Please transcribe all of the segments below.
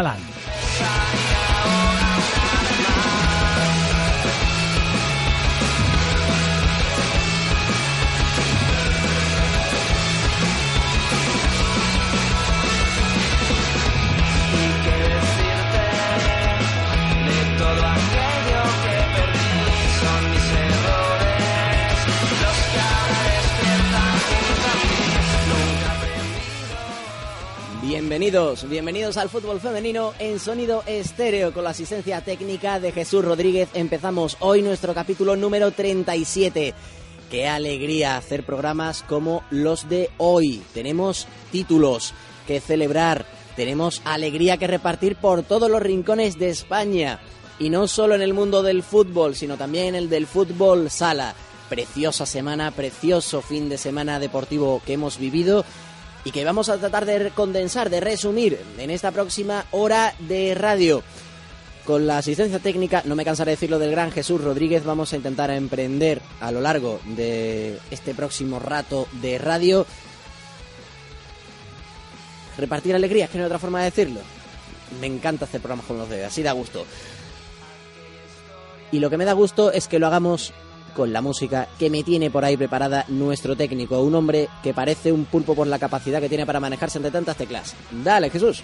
Galán. Bienvenidos, al fútbol femenino en sonido estéreo con la asistencia técnica de Jesús Rodríguez. Empezamos hoy nuestro capítulo número 37. Qué alegría hacer programas como los de hoy. Tenemos títulos que celebrar, tenemos alegría que repartir por todos los rincones de España. Y no solo en el mundo del fútbol, sino también en el del fútbol sala. Preciosa semana, precioso fin de semana deportivo que hemos vivido y que vamos a tratar de condensar, de resumir en esta próxima hora de radio. Con la asistencia técnica, no me cansaré de decirlo del gran Jesús Rodríguez, vamos a intentar emprender a lo largo de este próximo rato de radio. Repartir alegría, es que no hay otra forma de decirlo. Me encanta hacer programas con los de así da gusto. Y lo que me da gusto es que lo hagamos con la música que me tiene por ahí preparada nuestro técnico, un hombre que parece un pulpo por la capacidad que tiene para manejarse entre tantas teclas. Dale, Jesús.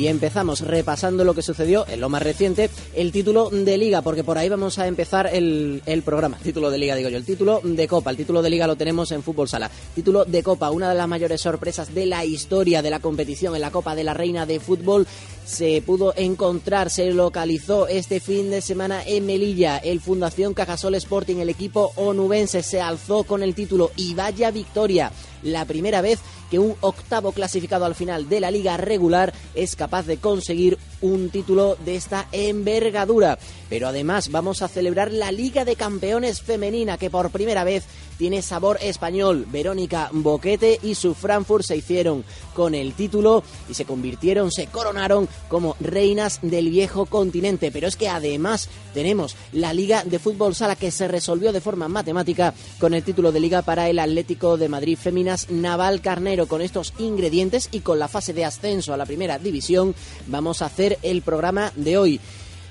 Y empezamos repasando lo que sucedió en lo más reciente, el título de liga, porque por ahí vamos a empezar el, el, programa. Título de liga, digo yo. El título de copa. El título de liga lo tenemos en fútbol sala. Título de copa, una de las mayores sorpresas de la historia de la competición en la Copa de la Reina de Fútbol. Se pudo encontrar, se localizó este fin de semana en Melilla. El Fundación Cajasol Sporting, el equipo onubense, se alzó con el título y vaya victoria. La primera vez que un octavo clasificado al final de la liga regular es capaz de conseguir un título de esta envergadura. Pero además vamos a celebrar la Liga de Campeones Femenina que por primera vez tiene sabor español. Verónica Boquete y su Frankfurt se hicieron con el título y se convirtieron, se coronaron como reinas del viejo continente. Pero es que además tenemos la Liga de Fútbol Sala que se resolvió de forma matemática con el título de liga para el Atlético de Madrid Féminas Naval Carnero. Con estos ingredientes y con la fase de ascenso a la primera división vamos a hacer el programa de hoy.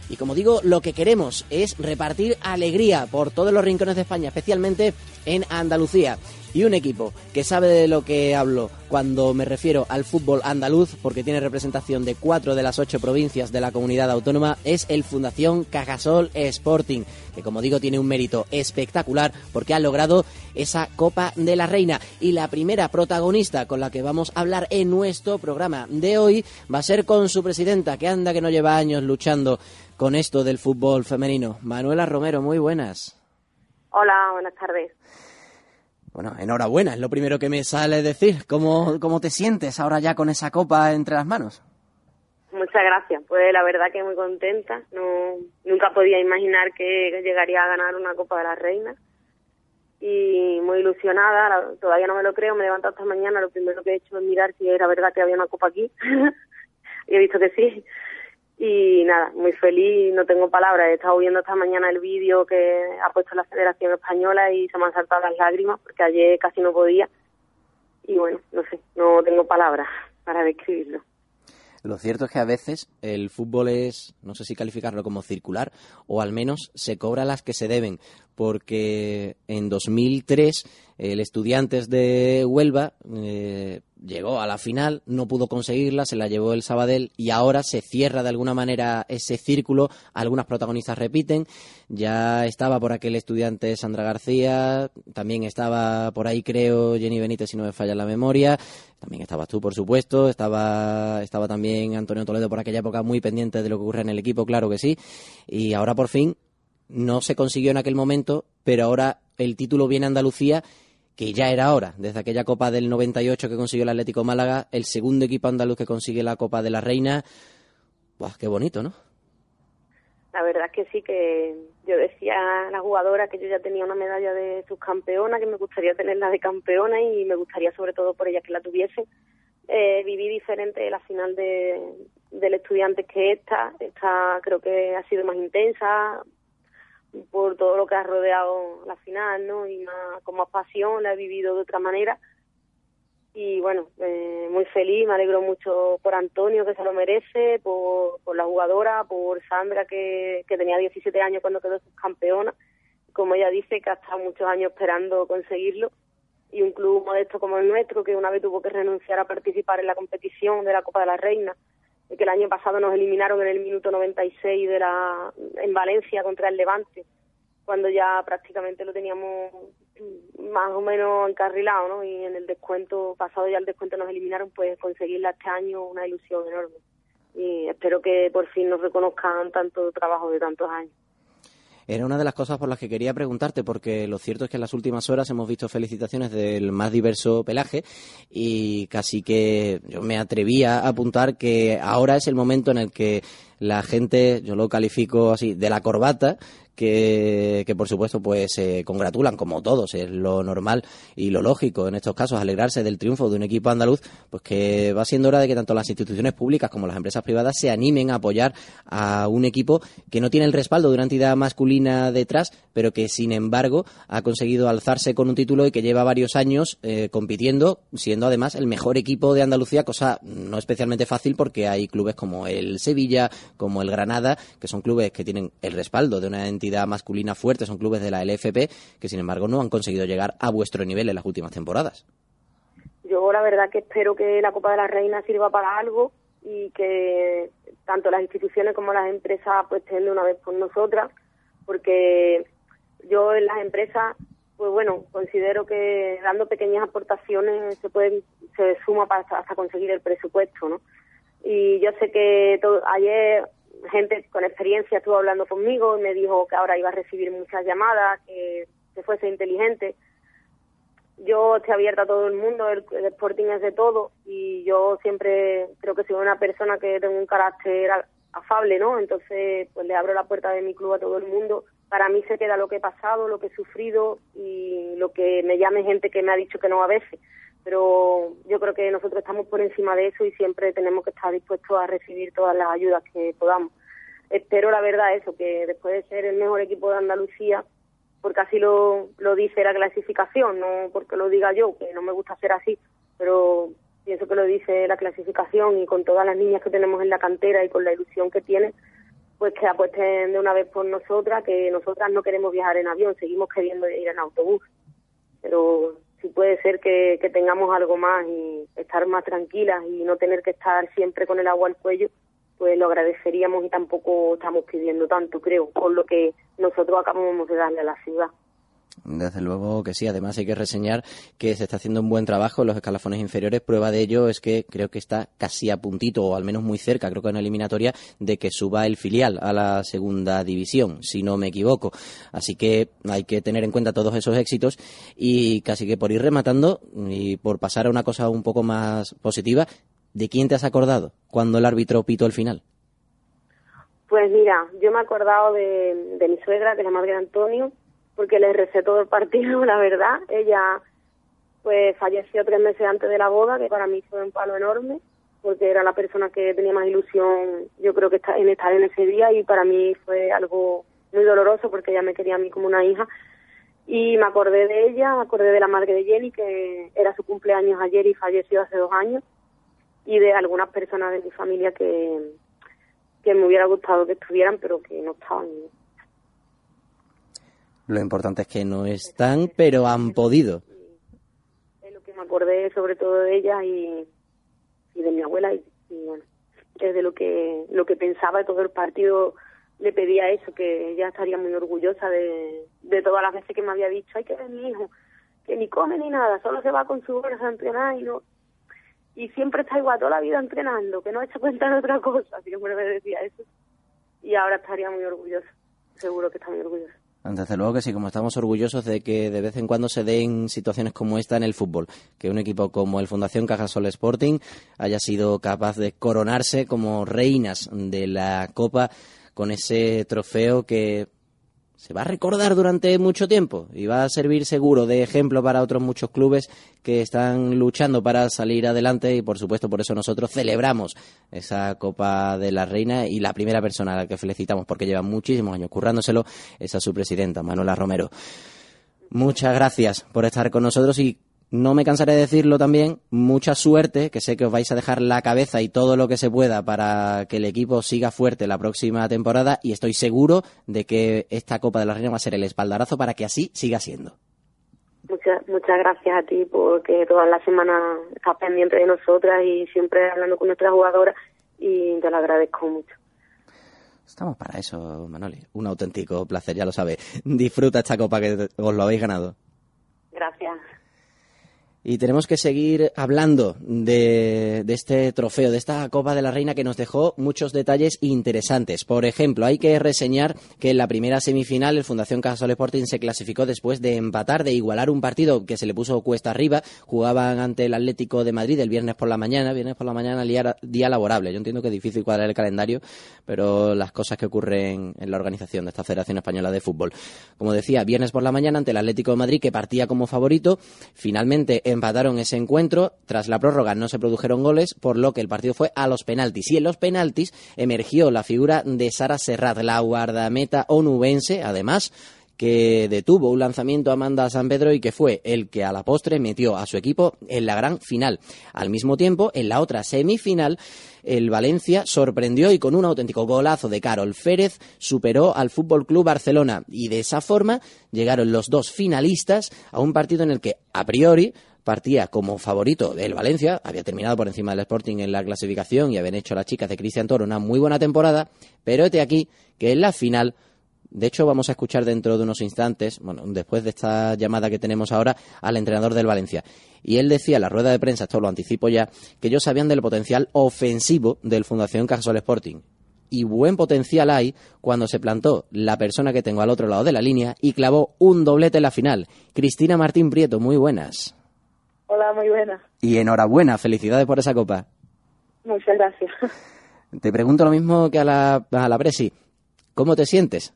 Y como digo, lo que queremos es repartir alegría por todos los rincones de España, especialmente en Andalucía. Y un equipo que sabe de lo que hablo cuando me refiero al fútbol andaluz, porque tiene representación de cuatro de las ocho provincias de la comunidad autónoma, es el Fundación Cajasol Sporting, que como digo tiene un mérito espectacular porque ha logrado esa Copa de la Reina. Y la primera protagonista con la que vamos a hablar en nuestro programa de hoy va a ser con su presidenta, que anda que no lleva años luchando con esto del fútbol femenino. Manuela Romero, muy buenas. Hola, buenas tardes. Bueno, enhorabuena, es lo primero que me sale decir. ¿Cómo, ¿Cómo te sientes ahora ya con esa copa entre las manos? Muchas gracias, pues la verdad que muy contenta. No, nunca podía imaginar que llegaría a ganar una Copa de la Reina y muy ilusionada. Todavía no me lo creo, me he levantado esta mañana, lo primero que he hecho es mirar si era verdad que había una copa aquí y he visto que sí y nada, muy feliz, no tengo palabras. He estado viendo esta mañana el vídeo que ha puesto la Federación Española y se me han saltado las lágrimas porque ayer casi no podía. Y bueno, no sé, no tengo palabras para describirlo. Lo cierto es que a veces el fútbol es, no sé si calificarlo como circular, o al menos se cobra las que se deben, porque en 2003 el Estudiantes de Huelva eh, llegó a la final, no pudo conseguirla, se la llevó el Sabadell y ahora se cierra de alguna manera ese círculo. Algunas protagonistas repiten. Ya estaba por aquel estudiante Sandra García, también estaba por ahí, creo, Jenny Benítez, si no me falla la memoria. También estabas tú, por supuesto. Estaba, estaba también Antonio Toledo por aquella época muy pendiente de lo que ocurre en el equipo, claro que sí. Y ahora por fin no se consiguió en aquel momento, pero ahora el título viene a Andalucía que ya era hora, desde aquella Copa del 98 que consiguió el Atlético Málaga, el segundo equipo andaluz que consigue la Copa de la Reina. Buah, qué bonito, ¿no? La verdad es que sí, que yo decía a la jugadora que yo ya tenía una medalla de subcampeona, que me gustaría tenerla de campeona y me gustaría sobre todo por ellas que la tuviesen. Eh, viví diferente la final de, del estudiante que esta. Esta creo que ha sido más intensa por todo lo que ha rodeado la final, ¿no? Y más, con más pasión, la he vivido de otra manera. Y bueno, eh, muy feliz, me alegro mucho por Antonio, que se lo merece, por, la jugadora, por Sandra, que, que tenía 17 años cuando quedó subcampeona. Como ella dice, que ha estado muchos años esperando conseguirlo y un club modesto como el nuestro, que una vez tuvo que renunciar a participar en la competición de la Copa de la Reina, que el año pasado nos eliminaron en el minuto 96 de la, en Valencia contra el Levante, cuando ya prácticamente lo teníamos más o menos encarrilado, ¿no? Y en el descuento, pasado ya el descuento nos eliminaron, pues conseguirla este año una ilusión enorme. Y espero que por fin nos reconozcan tanto trabajo de tantos años. Era una de las cosas por las que quería preguntarte, porque lo cierto es que en las últimas horas hemos visto felicitaciones del más diverso pelaje y casi que yo me atrevía a apuntar que ahora es el momento en el que la gente, yo lo califico así, de la corbata, que, que, por supuesto pues se congratulan como todos, es lo normal y lo lógico en estos casos, alegrarse del triunfo de un equipo andaluz, pues que va siendo hora de que tanto las instituciones públicas como las empresas privadas se animen a apoyar a un equipo que no tiene el respaldo de una entidad masculina detrás, pero que sin embargo ha conseguido alzarse con un título y que lleva varios años eh, compitiendo, siendo además el mejor equipo de Andalucía, cosa no especialmente fácil porque hay clubes como el Sevilla, como el Granada, que son clubes que tienen el respaldo de una entidad masculina fuerte, son clubes de la LFP, que sin embargo no han conseguido llegar a vuestro nivel en las últimas temporadas. Yo la verdad que espero que la Copa de la Reina sirva para algo y que tanto las instituciones como las empresas pues estén de una vez con nosotras, porque yo en las empresas, pues bueno, considero que dando pequeñas aportaciones se pueden, se suma para hasta, conseguir el presupuesto, ¿no? Y yo sé que todo, ayer gente con experiencia estuvo hablando conmigo y me dijo que ahora iba a recibir muchas llamadas, que, se fuese inteligente. Yo estoy abierta a todo el mundo, el, Sporting es de todo y yo siempre creo que soy una persona que tengo un carácter afable, ¿no? Entonces, pues le abro la puerta de mi club a todo el mundo. Para mí se queda lo que he pasado, lo que he sufrido y lo que me llame gente que me ha dicho que no a veces. Pero yo creo que nosotros estamos por encima de eso y siempre tenemos que estar dispuestos a recibir todas las ayudas que podamos. Espero la verdad eso, que después de ser el mejor equipo de Andalucía, porque así lo, lo dice la clasificación, no porque lo diga yo, que no me gusta ser así, pero pienso que lo dice la clasificación y con todas las niñas que tenemos en la cantera y con la ilusión que tienen, pues que apuesten de una vez por nosotras, que nosotras no queremos viajar en avión, seguimos queriendo ir en autobús, pero si puede ser que, que tengamos algo más y estar más tranquilas y no tener que estar siempre con el agua al cuello, pues lo agradeceríamos y tampoco estamos pidiendo tanto, creo, por lo que nosotros acabamos de darle a la ciudad. Desde luego que sí, además hay que reseñar que se está haciendo un buen trabajo en los escalafones inferiores. Prueba de ello es que creo que está casi a puntito, o al menos muy cerca, creo que en la eliminatoria, de que suba el filial a la segunda división, si no me equivoco. Así que hay que tener en cuenta todos esos éxitos y casi que por ir rematando y por pasar a una cosa un poco más positiva, ¿De quién te has acordado cuando el árbitro pitó el final? Pues mira, yo me he acordado de, mi suegra, que es la madre de Antonio, porque le recé todo el partido, la verdad. Ella pues falleció tres meses antes de la boda, que para mí fue un palo enorme, porque era la persona que tenía más ilusión, yo creo que está, en estar en ese día, y para mí fue algo muy doloroso, porque ella me quería a mí como una hija. Y me acordé de ella, me acordé de la madre de Jenny, que era su cumpleaños ayer y falleció hace dos años y de algunas personas de mi familia que, que me hubiera gustado que estuvieran, pero que no estaban. Lo importante es que no están, pero han podido. Es lo que me acordé sobre todo de ella y, y de mi abuela y, bueno, es de lo que lo que pensaba todo el partido le pedía eso, que ella estaría muy orgullosa de, de todas las veces que me había dicho, hay que ver mi hijo, que ni come ni nada, solo se va con su bolsa a entrenar y no, y siempre está igual toda la vida entrenando, que no ha hecho cuenta de otra cosa, siempre me decía eso. Y ahora estaría muy orgulloso, seguro que está muy orgulloso. Desde luego que sí, como estamos orgullosos de que de vez en cuando se den situaciones como esta en el fútbol, que un equipo como el Fundación Cajasol Sporting haya sido capaz de coronarse como reinas de la Copa con ese trofeo que se va a recordar durante mucho tiempo y va a servir seguro de ejemplo para otros muchos clubes que están luchando para salir adelante y por supuesto por eso nosotros celebramos esa Copa de la Reina y la primera persona a la que felicitamos porque lleva muchísimos años currándoselo es a su presidenta, Manuela Romero. Muchas gracias por estar con nosotros y no me cansaré de decirlo también, mucha suerte, que sé que os vais a dejar la cabeza y todo lo que se pueda para que el equipo siga fuerte la próxima temporada y estoy seguro de que esta Copa de la Reina va a ser el espaldarazo para que así siga siendo. Muchas, muchas gracias a ti porque todas las semanas estás pendiente de nosotras y siempre hablando con nuestras jugadoras y te lo agradezco mucho. Estamos para eso, Manoli. Un auténtico placer, ya lo sabes. Disfruta esta copa que os lo habéis ganado. Gracias. Y tenemos que seguir hablando de, este trofeo, de esta Copa de la Reina que nos dejó muchos detalles interesantes. Por ejemplo, hay que reseñar que en la primera semifinal el Fundación Cajasol Sporting se clasificó después de empatar, de igualar un partido que se le puso cuesta arriba. Jugaban ante el Atlético de Madrid el viernes por la mañana, viernes por la mañana, día laborable. Yo entiendo que es difícil cuadrar el calendario, pero las cosas que ocurren en la organización de esta Federación Española de Fútbol. Como decía, viernes por la mañana ante el Atlético de Madrid que partía como favorito, finalmente empataron ese encuentro. Tras la prórroga no se produjeron goles, por lo que el partido fue a los penaltis. Y en los penaltis emergió la figura de Sara Serrat, la guardameta onubense, además que detuvo un lanzamiento a Amanda San Pedro y que fue el que a la postre metió a su equipo en la gran final. Al mismo tiempo, en la otra semifinal, el Valencia sorprendió y con un auténtico golazo de Carol Férez superó al Fútbol Club Barcelona y de esa forma llegaron los dos finalistas a un partido en el que a priori partía como favorito del Valencia, había terminado por encima del Sporting en la clasificación y habían hecho las chicas de Cristian Toro una muy buena temporada, pero este aquí que en la final de hecho, vamos a escuchar dentro de unos instantes, bueno, después de esta llamada que tenemos ahora, al entrenador del Valencia. Y él decía en la rueda de prensa, esto lo anticipo ya, que ellos sabían del potencial ofensivo del Fundación Cajasol Sporting. Y buen potencial hay cuando se plantó la persona que tengo al otro lado de la línea y clavó un doblete en la final. Cristina Martín Prieto, muy buenas. Hola, muy buenas. Y enhorabuena, felicidades por esa copa. Muchas gracias. Te pregunto lo mismo que a la, a la Presi. ¿Cómo te sientes?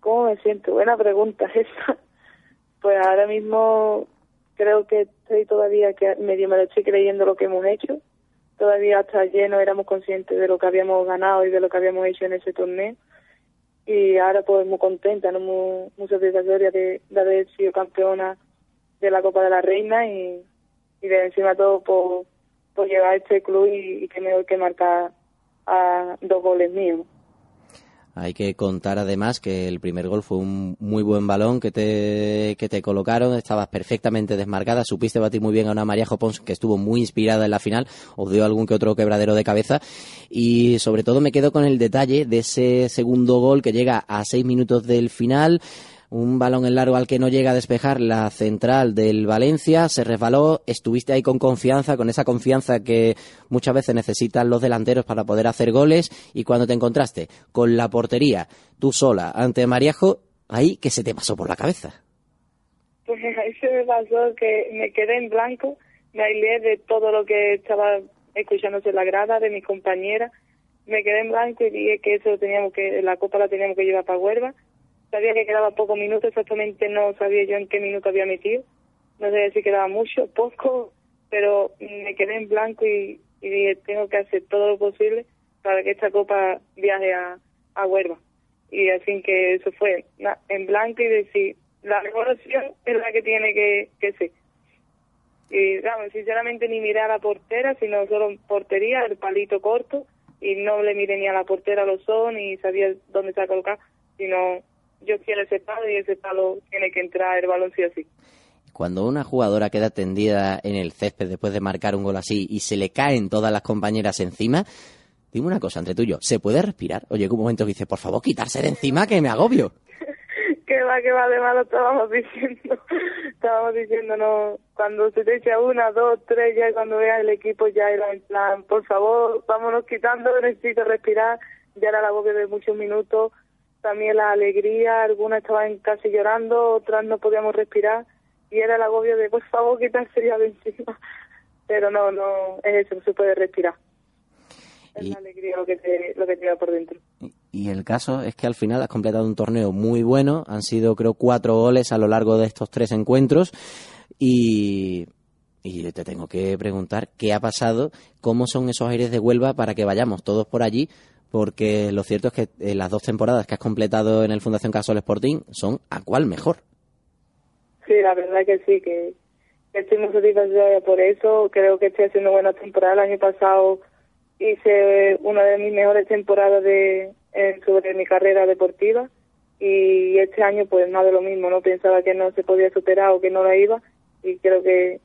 ¿Cómo me siento? Buena pregunta esa. Pues ahora mismo creo que estoy todavía que medio me lo estoy creyendo lo que hemos hecho. Todavía hasta ayer no éramos conscientes de lo que habíamos ganado y de lo que habíamos hecho en ese torneo. Y ahora pues muy contenta, ¿no? muy, muy satisfactoria de, haber sido campeona de la Copa de la Reina y, y de encima todo por, por llegar a este club y, que mejor que marcar a dos goles míos. Hay que contar además que el primer gol fue un muy buen balón que te, que te colocaron, estabas perfectamente desmarcada, supiste batir muy bien a una María Jopons que estuvo muy inspirada en la final, os dio algún que otro quebradero de cabeza. Y sobre todo me quedo con el detalle de ese segundo gol que llega a seis minutos del final, un balón en largo al que no llega a despejar la central del Valencia, se resbaló, estuviste ahí con confianza, con esa confianza que muchas veces necesitan los delanteros para poder hacer goles. Y cuando te encontraste con la portería tú sola ante Mariajo, ahí que se te pasó por la cabeza. Pues ahí se me pasó que me quedé en blanco, me aislé de todo lo que estaba escuchándose la grada, de mis compañeras, me quedé en blanco y dije que eso teníamos que, la copa la teníamos que llevar para Huelva Sabía que quedaba pocos minutos, exactamente no sabía yo en qué minuto había metido. No sé si quedaba mucho, poco, pero me quedé en blanco y, dije, tengo que hacer todo lo posible para que esta copa viaje a, a Huelva. Y así que eso fue en blanco y decir, la mejor es la que tiene que, que ser. Y, vamos, sinceramente ni miré a la portera, sino solo portería, el palito corto, y no le miré ni a la portera los ojos, ni sabía dónde se ha colocado, sino yo quiero ese palo y ese palo tiene que entrar el balón sí o sí. Cuando una jugadora queda tendida en el césped después de marcar un gol así y se le caen todas las compañeras encima, dime una cosa entre tú y yo, ¿se puede respirar? Oye, un momento que dice, por favor, quitarse de encima que me agobio. que va, que va, de malo estábamos diciendo. estábamos diciendo, no, cuando se te echa una, dos, tres, ya cuando veas el equipo ya era en plan, por favor, vámonos quitando, necesito respirar, ya era la agobio de muchos minutos, también la alegría, algunas estaban casi llorando, otras no podíamos respirar y era el agobio de por favor quitarse ya de encima. Pero no, no, es eso, no se puede respirar. Es la alegría lo que, te, lo que te por dentro. Y Y el caso es que al final has completado un torneo muy bueno, han sido creo cuatro goles a lo largo de estos tres encuentros y, y te tengo que preguntar qué ha pasado, cómo son esos aires de Huelva para que vayamos todos por allí, porque lo cierto es que eh, las dos temporadas que has completado en el Fundación Casol Sporting son a cuál mejor. Sí, la verdad que sí, que estoy muy satisfecha por eso, creo que estoy haciendo buena temporada, el año pasado hice una de mis mejores temporadas de sobre mi carrera deportiva y este año pues nada de lo mismo, no pensaba que no se podía superar o que no la iba y creo que,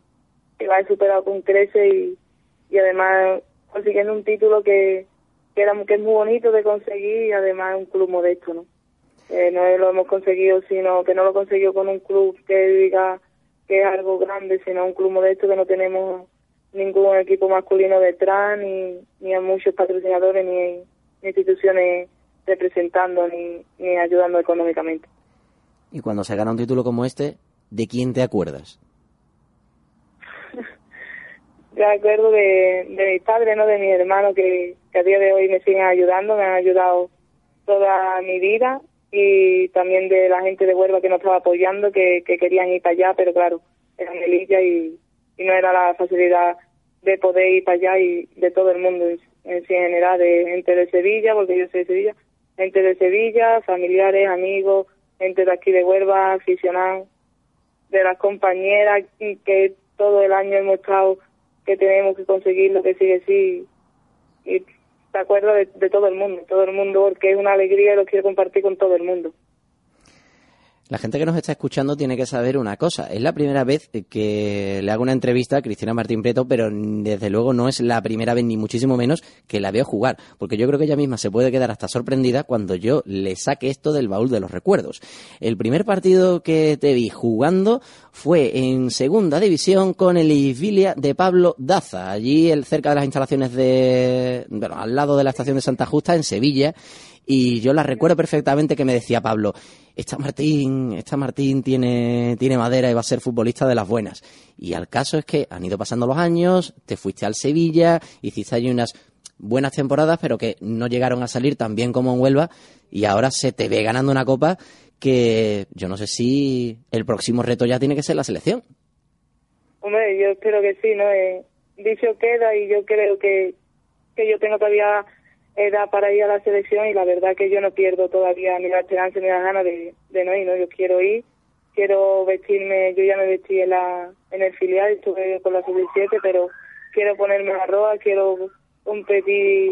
la he superado con crece y, y además consiguiendo un título que, que, era, que es muy bonito de conseguir y además un club modesto, ¿no? Eh, no lo hemos conseguido, sino que no lo he conseguido con un club que diga que es algo grande, sino un club modesto que no tenemos ningún equipo masculino detrás, ni, ni a muchos patrocinadores, ni, instituciones representando, ni, ni ayudando económicamente. Y cuando se gana un título como este, ¿de quién te acuerdas? me acuerdo de, de mi padre, ¿no? de mi hermano, que, que a día de hoy me siguen ayudando, me han ayudado toda mi vida y también de la gente de Huelva que nos estaba apoyando, que, que querían ir para allá, pero claro, era Melilla y, y no era la facilidad de poder ir para allá y de todo el mundo en, general, de gente de Sevilla, porque yo soy de Sevilla, gente de Sevilla, familiares, amigos, gente de aquí de Huelva, aficionados, de las compañeras que todo el año hemos estado, que tenemos que conseguir lo que sigue sí, y te acuerdo de, de todo el mundo, todo el mundo, porque es una alegría y lo quiero compartir con todo el mundo. La gente que nos está escuchando tiene que saber una cosa. Es la primera vez que le hago una entrevista a Cristina Martín Preto, pero desde luego no es la primera vez, ni muchísimo menos, que la veo jugar. Porque yo creo que ella misma se puede quedar hasta sorprendida cuando yo le saque esto del baúl de los recuerdos. El primer partido que te vi jugando fue en segunda división con el Isvilia de Pablo Daza, allí cerca de las instalaciones de, bueno, al lado de la estación de Santa Justa, en Sevilla. Y yo la recuerdo perfectamente que me decía Pablo, esta Martín, esta Martín tiene, tiene madera y va a ser futbolista de las buenas. Y al caso es que han ido pasando los años, te fuiste al Sevilla, hiciste allí unas buenas temporadas, pero que no llegaron a salir tan bien como en Huelva, y ahora se te ve ganando una copa que yo no sé si el próximo reto ya tiene que ser la selección. Hombre, yo espero que sí, ¿no? Eh, dicho queda y yo creo que, que yo tengo todavía era para ir a la selección y la verdad que yo no pierdo todavía ni la esperanza ni la ganas de, no ir, ¿no? Yo quiero ir, quiero vestirme, yo ya me vestí en, la, en el filial, estuve con la sub-17, pero quiero ponerme la roja, quiero competir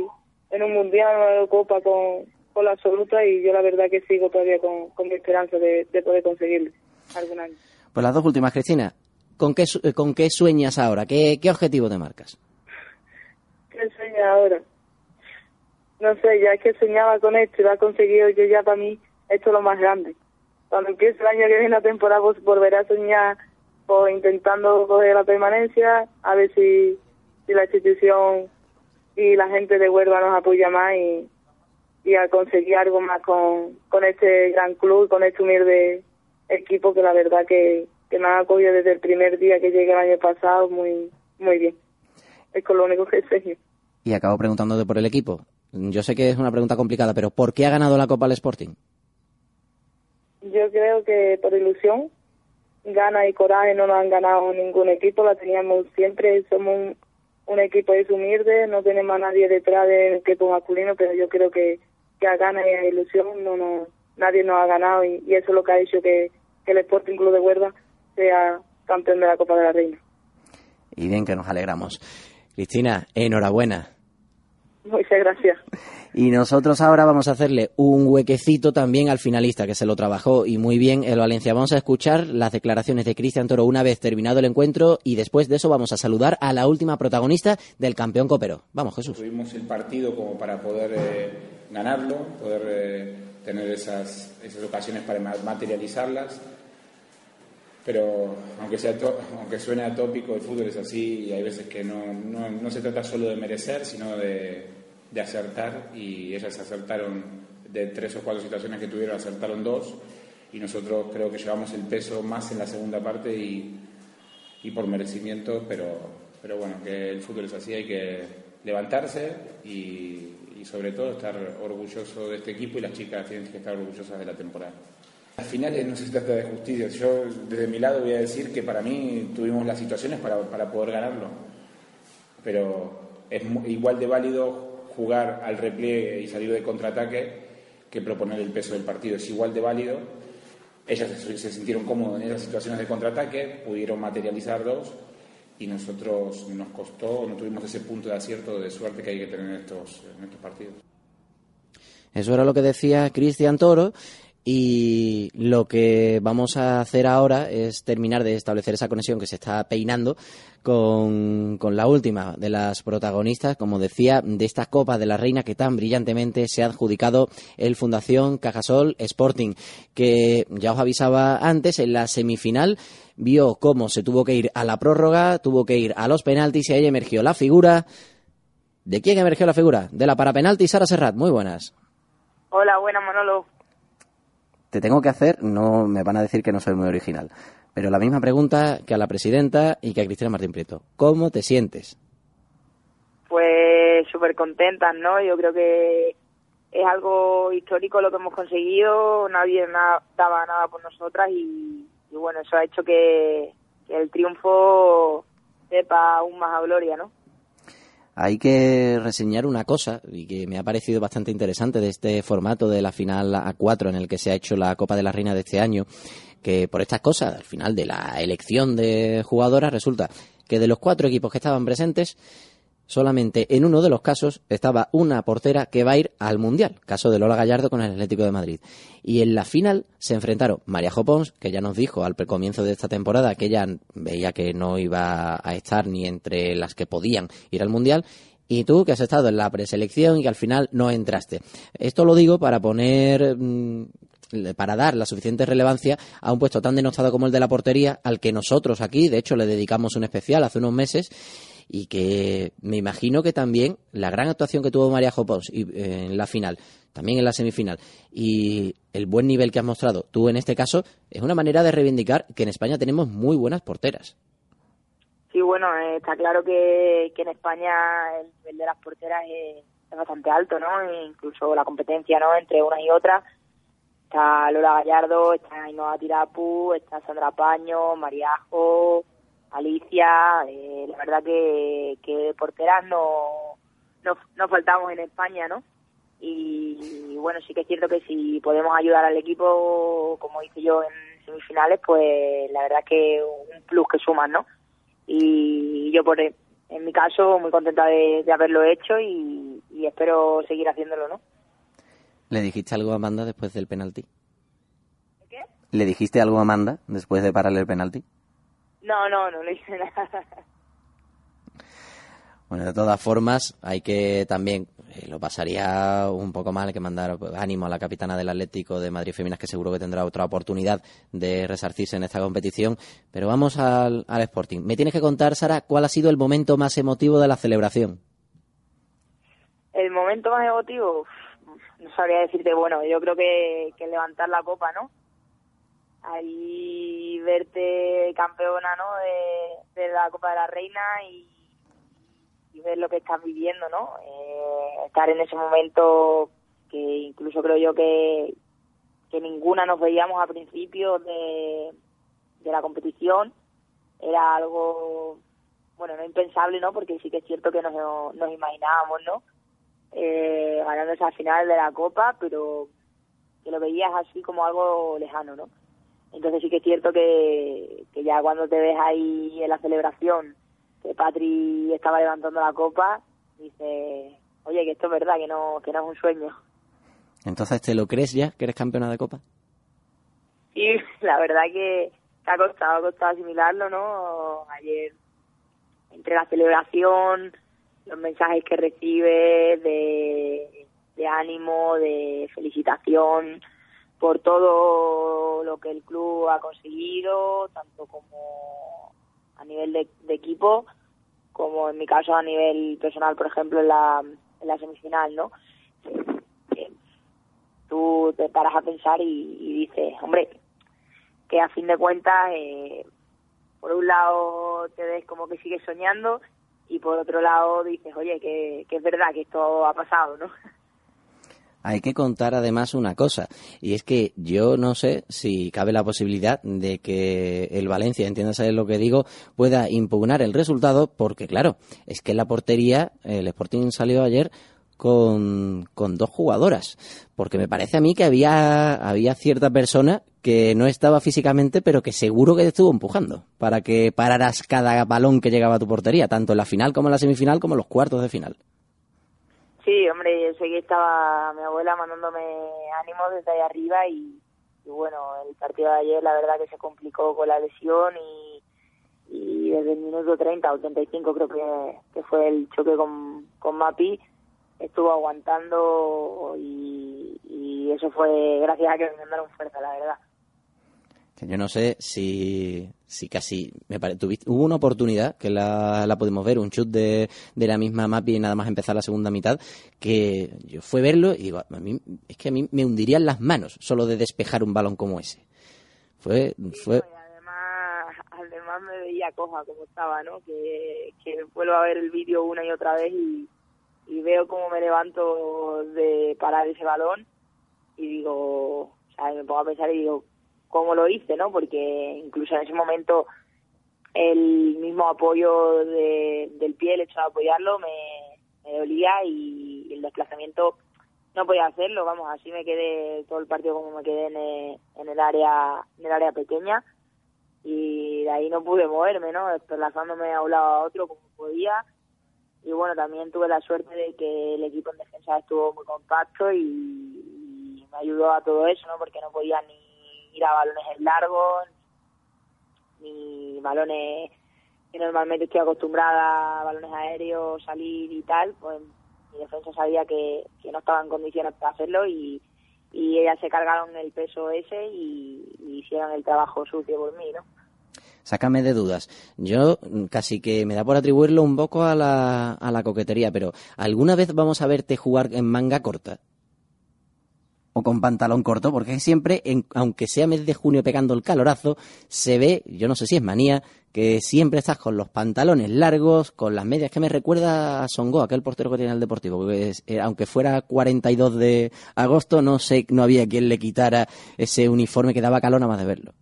en un mundial, una copa con, con la absoluta y yo la verdad que sigo todavía con, con mi esperanza de, poder conseguirlo algún año. Pues las dos últimas, Cristina, ¿con qué, con qué sueñas ahora? ¿Qué, qué objetivo te marcas? ¿Qué sueñas ahora? No sé, ya es que soñaba con esto y lo ha conseguido yo ya para mí, esto es lo más grande. Cuando empiece el año que viene la temporada, pues volveré a soñar pues, intentando coger la permanencia, a ver si, si la institución y la gente de Huelva nos apoya más y, y a conseguir algo más con, con este gran club, con este humilde equipo que la verdad que, que me ha acogido desde el primer día que llegué el año pasado muy, muy bien. Es con lo único que sé. Y acabo preguntándote por el equipo. Yo sé que es una pregunta complicada, pero ¿por qué ha ganado la Copa al Sporting? Yo creo que por ilusión, gana y coraje no nos han ganado ningún equipo, la teníamos siempre, somos un, equipo de humilde, no tenemos a nadie detrás del equipo masculino, pero yo creo que, que a gana y a ilusión no, no nadie nos ha ganado y, eso es lo que ha hecho que, que el Sporting Club de Huelva sea campeón de la Copa de la Reina. Y bien que nos alegramos. Cristina, enhorabuena. Muchas gracias. Y nosotros ahora vamos a hacerle un huequecito también al finalista que se lo trabajó y muy bien el Valencia. Vamos a escuchar las declaraciones de Cristian Toro una vez terminado el encuentro y después de eso vamos a saludar a la última protagonista del campeón copero. Vamos, Jesús. Tuvimos el partido como para poder eh, ganarlo, poder eh, tener esas, esas ocasiones para materializarlas pero aunque, sea aunque suene atópico, el fútbol es así y hay veces que no, no, no se trata solo de merecer, sino de, de, acertar y ellas acertaron de tres o cuatro situaciones que tuvieron, acertaron dos y nosotros creo que llevamos el peso más en la segunda parte y, y por merecimiento, pero, pero bueno, que el fútbol es así, hay que levantarse y, y sobre todo estar orgulloso de este equipo y las chicas tienen que estar orgullosas de la temporada. Al final no se trata de justicia. Yo desde mi lado voy a decir que para mí tuvimos las situaciones para, para poder ganarlo. Pero es igual de válido jugar al repliegue y salir de contraataque que proponer el peso del partido. Es igual de válido. Ellas se, se sintieron cómodas en esas situaciones de contraataque, pudieron materializar dos y nosotros nos costó, no tuvimos ese punto de acierto de suerte que hay que tener en estos, en estos partidos. Eso era lo que decía Cristian Toro y lo que vamos a hacer ahora es terminar de establecer esa conexión que se está peinando con, con, la última de las protagonistas, como decía, de esta Copa de la Reina que tan brillantemente se ha adjudicado el Fundación Cajasol Sporting, que ya os avisaba antes, en la semifinal vio cómo se tuvo que ir a la prórroga, tuvo que ir a los penaltis y ahí emergió la figura. ¿De quién emergió la figura? De la parapenalti Sara Serrat. Muy buenas. Hola, buenas Manolo te tengo que hacer, no me van a decir que no soy muy original, pero la misma pregunta que a la presidenta y que a Cristina Martín Prieto. ¿Cómo te sientes? Pues súper contenta, ¿no? Yo creo que es algo histórico lo que hemos conseguido, nadie daba nada por nosotras y, bueno, eso ha hecho que el triunfo sepa aún más a gloria, ¿no? Hay que reseñar una cosa y que me ha parecido bastante interesante de este formato de la final A4 en el que se ha hecho la Copa de la Reina de este año, que por estas cosas, al final de la elección de jugadoras, resulta que de los cuatro equipos que estaban presentes, Solamente en uno de los casos estaba una portera que va a ir al Mundial, caso de Lola Gallardo con el Atlético de Madrid. Y en la final se enfrentaron María Jopons, que ya nos dijo al comienzo de esta temporada que ella veía que no iba a estar ni entre las que podían ir al Mundial, y tú que has estado en la preselección y que al final no entraste. Esto lo digo para poner mm, para dar la suficiente relevancia a un puesto tan denostado como el de la portería, al que nosotros aquí, de hecho, le dedicamos un especial hace unos meses y que me imagino que también la gran actuación que tuvo María Jopons eh, en la final, también en la semifinal, y el buen nivel que has mostrado tú en este caso, es una manera de reivindicar que en España tenemos muy buenas porteras. Sí, bueno, eh, está claro que, en España el nivel de las porteras es, bastante alto, ¿no? E incluso la competencia, ¿no? Entre unas y otras. Está Lola Gallardo, está Ainhoa Tirapu, está Sandra Paño, Mariajo, Alicia, eh, la verdad que, que porteras no, no, faltamos en España, ¿no? Y, bueno, sí que es cierto que si podemos ayudar al equipo, como hice yo en semifinales, pues la verdad que un plus que suman, ¿no? Y yo por en mi caso muy contenta de, haberlo hecho y, y, espero seguir haciéndolo, ¿no? ¿Le dijiste algo a Amanda después del penalti? ¿Qué? ¿Le dijiste algo a Amanda después de pararle el penalti? No, no, no le hice nada. Bueno, de todas formas, hay que también, eh, lo pasaría un poco mal, que mandar ánimo a la capitana del Atlético de Madrid Feminas, que seguro que tendrá otra oportunidad de resarcirse en esta competición. Pero vamos al, al Sporting. Me tienes que contar, Sara, cuál ha sido el momento más emotivo de la celebración. El momento más emotivo, no sabría decirte, bueno, yo creo que, que levantar la copa, ¿no? Ahí verte campeona ¿no? de, la Copa de la Reina y, ver lo que estás viviendo, ¿no? Eh, estar en ese momento que incluso creo yo que, que ninguna nos veíamos a principio de, de la competición era algo, bueno, no impensable, ¿no? Porque sí que es cierto que nos, nos imaginábamos, ¿no? Eh, ganando esa final de la Copa, pero que lo veías así como algo lejano, ¿no? Entonces sí que es cierto que, que ya cuando te ves ahí en la celebración, que Patri estaba levantando la copa, dice, oye, que esto es verdad, que no, que no es un sueño. Entonces, ¿te lo crees ya que eres campeona de copa? Sí, la verdad que, ha costado, ha costado asimilarlo, ¿no? Ayer, entre la celebración, los mensajes que recibe de, de ánimo, de felicitación, por todo lo que el club ha conseguido, tanto como a nivel de, equipo, como en mi caso a nivel personal, por ejemplo, en la, en la semifinal, ¿no? tú te paras a pensar y, dices, hombre, que a fin de cuentas, eh, por un lado te ves como que sigues soñando y por otro lado dices, oye, que, que es verdad que esto ha pasado, ¿no? Hay que contar además una cosa, y es que yo no sé si cabe la posibilidad de que el Valencia, entiéndase lo que digo, pueda impugnar el resultado, porque claro, es que la portería el Sporting salió ayer con, con dos jugadoras, porque me parece a mí que había, había cierta persona que no estaba físicamente, pero que seguro que te estuvo empujando para que pararas cada balón que llegaba a tu portería, tanto en la final como en la semifinal como en los cuartos de final. Sí, hombre, yo sé estaba mi abuela mandándome ánimos desde ahí arriba y, bueno, el partido de ayer la verdad que se complicó con la lesión y, y desde el minuto 30 o 35 creo que, que fue el choque con, con Mapi, estuvo aguantando y, y eso fue gracias a que me mandaron fuerza, la verdad yo no sé si, si casi me tuviste, hubo una oportunidad que la, la pudimos ver, un chut de, de la misma Mapi nada más empezar la segunda mitad, que yo fue verlo y digo, a mí, es que a mí me hundirían las manos solo de despejar un balón como ese. Fue, fue... además, además me veía coja como estaba, ¿no? Que, que vuelvo a ver el vídeo una y otra vez y, y veo cómo me levanto de parar ese balón y digo, o sea, me pongo a pensar y digo, cómo lo hice, ¿no? Porque incluso en ese momento el mismo apoyo del pie, el hecho de apoyarlo, me, dolía y el desplazamiento no podía hacerlo, vamos, así me quedé todo el partido como me quedé en el, área en el área pequeña y de ahí no pude moverme, ¿no? Desplazándome a un lado a otro como podía y bueno, también tuve la suerte de que el equipo en defensa estuvo muy compacto y, y me ayudó a todo eso, ¿no? Porque no podía ni balones largos, ni balones que normalmente estoy acostumbrada a balones aéreos, salir y tal, pues mi defensa sabía que, no estaba en condiciones para hacerlo y, y ellas se cargaron el peso ese y, hicieron el trabajo sucio por mí, ¿no? Sácame de dudas. Yo casi que me da por atribuirlo un poco a la, a la coquetería, pero ¿alguna vez vamos a verte jugar en manga corta? O con pantalón corto, porque siempre, aunque sea mes de junio pegando el calorazo, se ve, yo no sé si es manía, que siempre estás con los pantalones largos, con las medias, que me recuerda a Songo, aquel portero que tiene el Deportivo, porque eh, aunque fuera 42 de agosto, no sé, no había quien le quitara ese uniforme que daba calor nada más de verlo.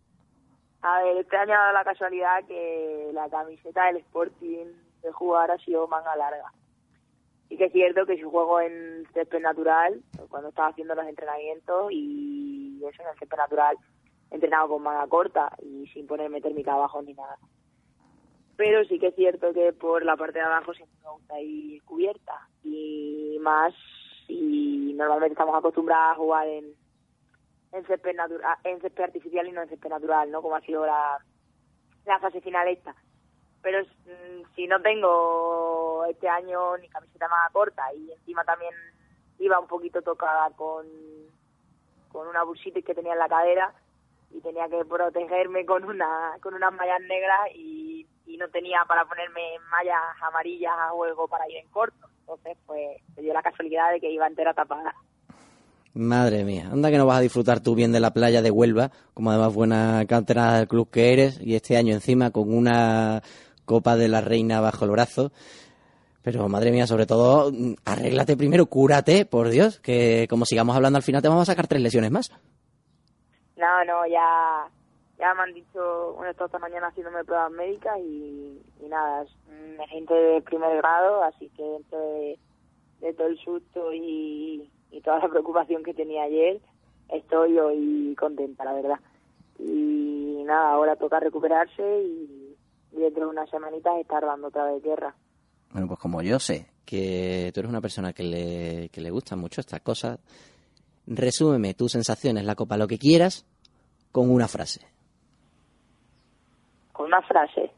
A ver, este año ha dado la casualidad que la camiseta del Sporting de jugar ha sido manga larga y que es cierto que si juego en césped natural, cuando estaba haciendo los entrenamientos y eso en el césped natural, entrenado con manga corta y sin ponerme térmica abajo ni nada. Pero sí que es cierto que por la parte de abajo siempre me gusta ir cubierta y más y normalmente estamos acostumbrados a jugar en en césped natural, en césped artificial y no en césped natural, ¿no? Como ha sido la, la fase final esta pero mm, si no tengo este año ni camiseta más corta y encima también iba un poquito tocada con, con una bursitis que tenía en la cadera y tenía que protegerme con una con unas mallas negras y, no tenía para ponerme mallas amarillas a juego para ir en corto. Entonces, pues, se dio la casualidad de que iba entera tapada. Madre mía, anda que no vas a disfrutar tú bien de la playa de Huelva, como además buena cantera del club que eres, y este año encima con una Copa de la Reina bajo el brazo. Pero madre mía, sobre todo, arréglate primero, cúrate, por Dios, que como sigamos hablando al final te vamos a sacar tres lesiones más. No, no, ya, ya me han dicho, bueno, esta mañana haciéndome pruebas médicas y, nada, es un agente de primer grado, así que dentro de, todo el susto y, y, toda la preocupación que tenía ayer, estoy hoy contenta, la verdad. Y nada, ahora toca recuperarse y dentro de unas semanitas estar dando otra vez guerra. Bueno, pues como yo sé que tú eres una persona que le, que le gustan mucho estas cosas, resúmeme tus sensaciones, la copa, lo que quieras, con una frase. ¿Con una frase?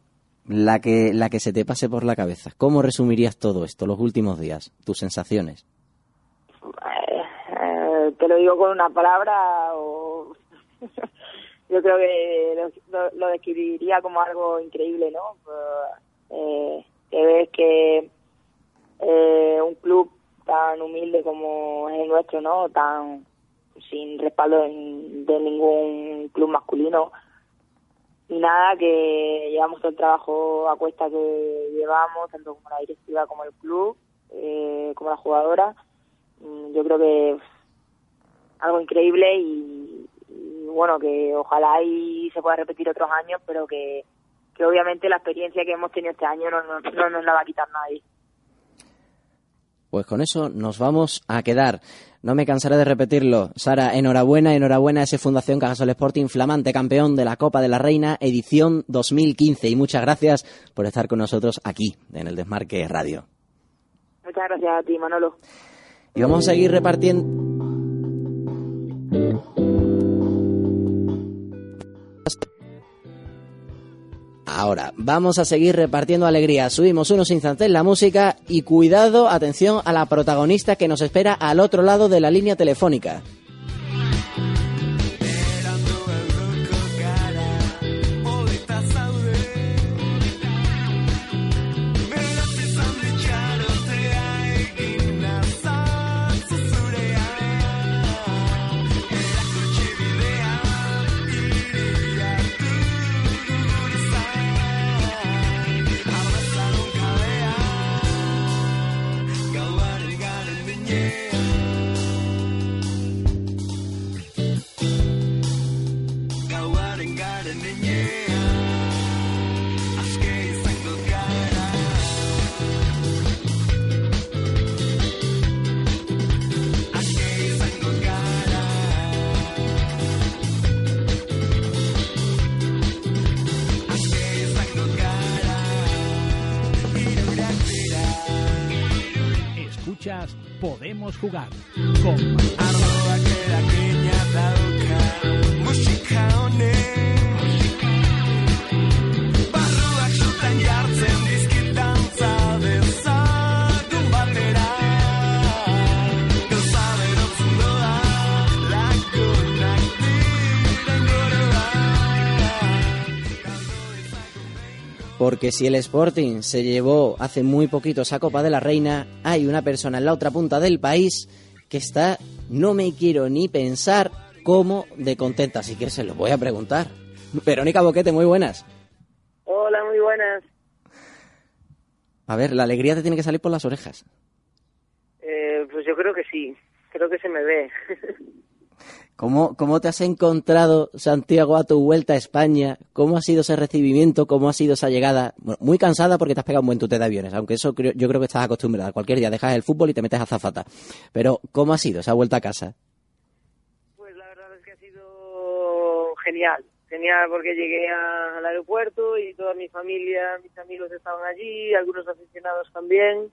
La que, la que se te pase por la cabeza. ¿Cómo resumirías todo esto, los últimos días, tus sensaciones? Eh, eh, te lo digo con una palabra o... yo creo que lo, describiría como algo increíble, ¿no? Eh, que ves que eh, un club tan humilde como es el nuestro, ¿no? Tan sin respaldo de ningún club masculino, y nada, que llevamos todo el trabajo a cuesta que llevamos, tanto como la directiva como el club, eh, como la jugadora. Mm, yo creo que algo increíble y, bueno, que ojalá y se pueda repetir otros años, pero que, que obviamente la experiencia que hemos tenido este año no, no, no nos la va a quitar nadie. Pues con eso nos vamos a quedar. No me cansaré de repetirlo. Sara, enhorabuena, enhorabuena a ese Fundación Cajasol Sporting, flamante campeón de la Copa de la Reina, edición 2015. Y muchas gracias por estar con nosotros aquí, en el Desmarque Radio. Muchas gracias a ti, Manolo. Y vamos a seguir repartiendo. Ahora, vamos a seguir repartiendo alegría. Subimos unos instantes la música y cuidado, atención a la protagonista que nos espera al otro lado de la línea telefónica. Porque si el Sporting se llevó hace muy poquito esa Copa de la Reina, hay una persona en la otra punta del país que está, no me quiero ni pensar cómo de contenta, así que se lo voy a preguntar. Verónica Boquete, muy buenas. Hola, muy buenas. A ver, la alegría te tiene que salir por las orejas. Eh, pues yo creo que sí, creo que se me ve. ¿Cómo, ¿Cómo te has encontrado, Santiago, a tu vuelta a España? ¿Cómo ha sido ese recibimiento? ¿Cómo ha sido esa llegada? muy cansada porque te has pegado un buen tute de aviones, aunque eso yo creo que estás acostumbrada. Cualquier día dejas el fútbol y te metes a zafata. Pero, ¿cómo ha sido esa vuelta a casa? Pues la verdad es que ha sido genial. Genial porque llegué al aeropuerto y toda mi familia, mis amigos estaban allí, algunos aficionados también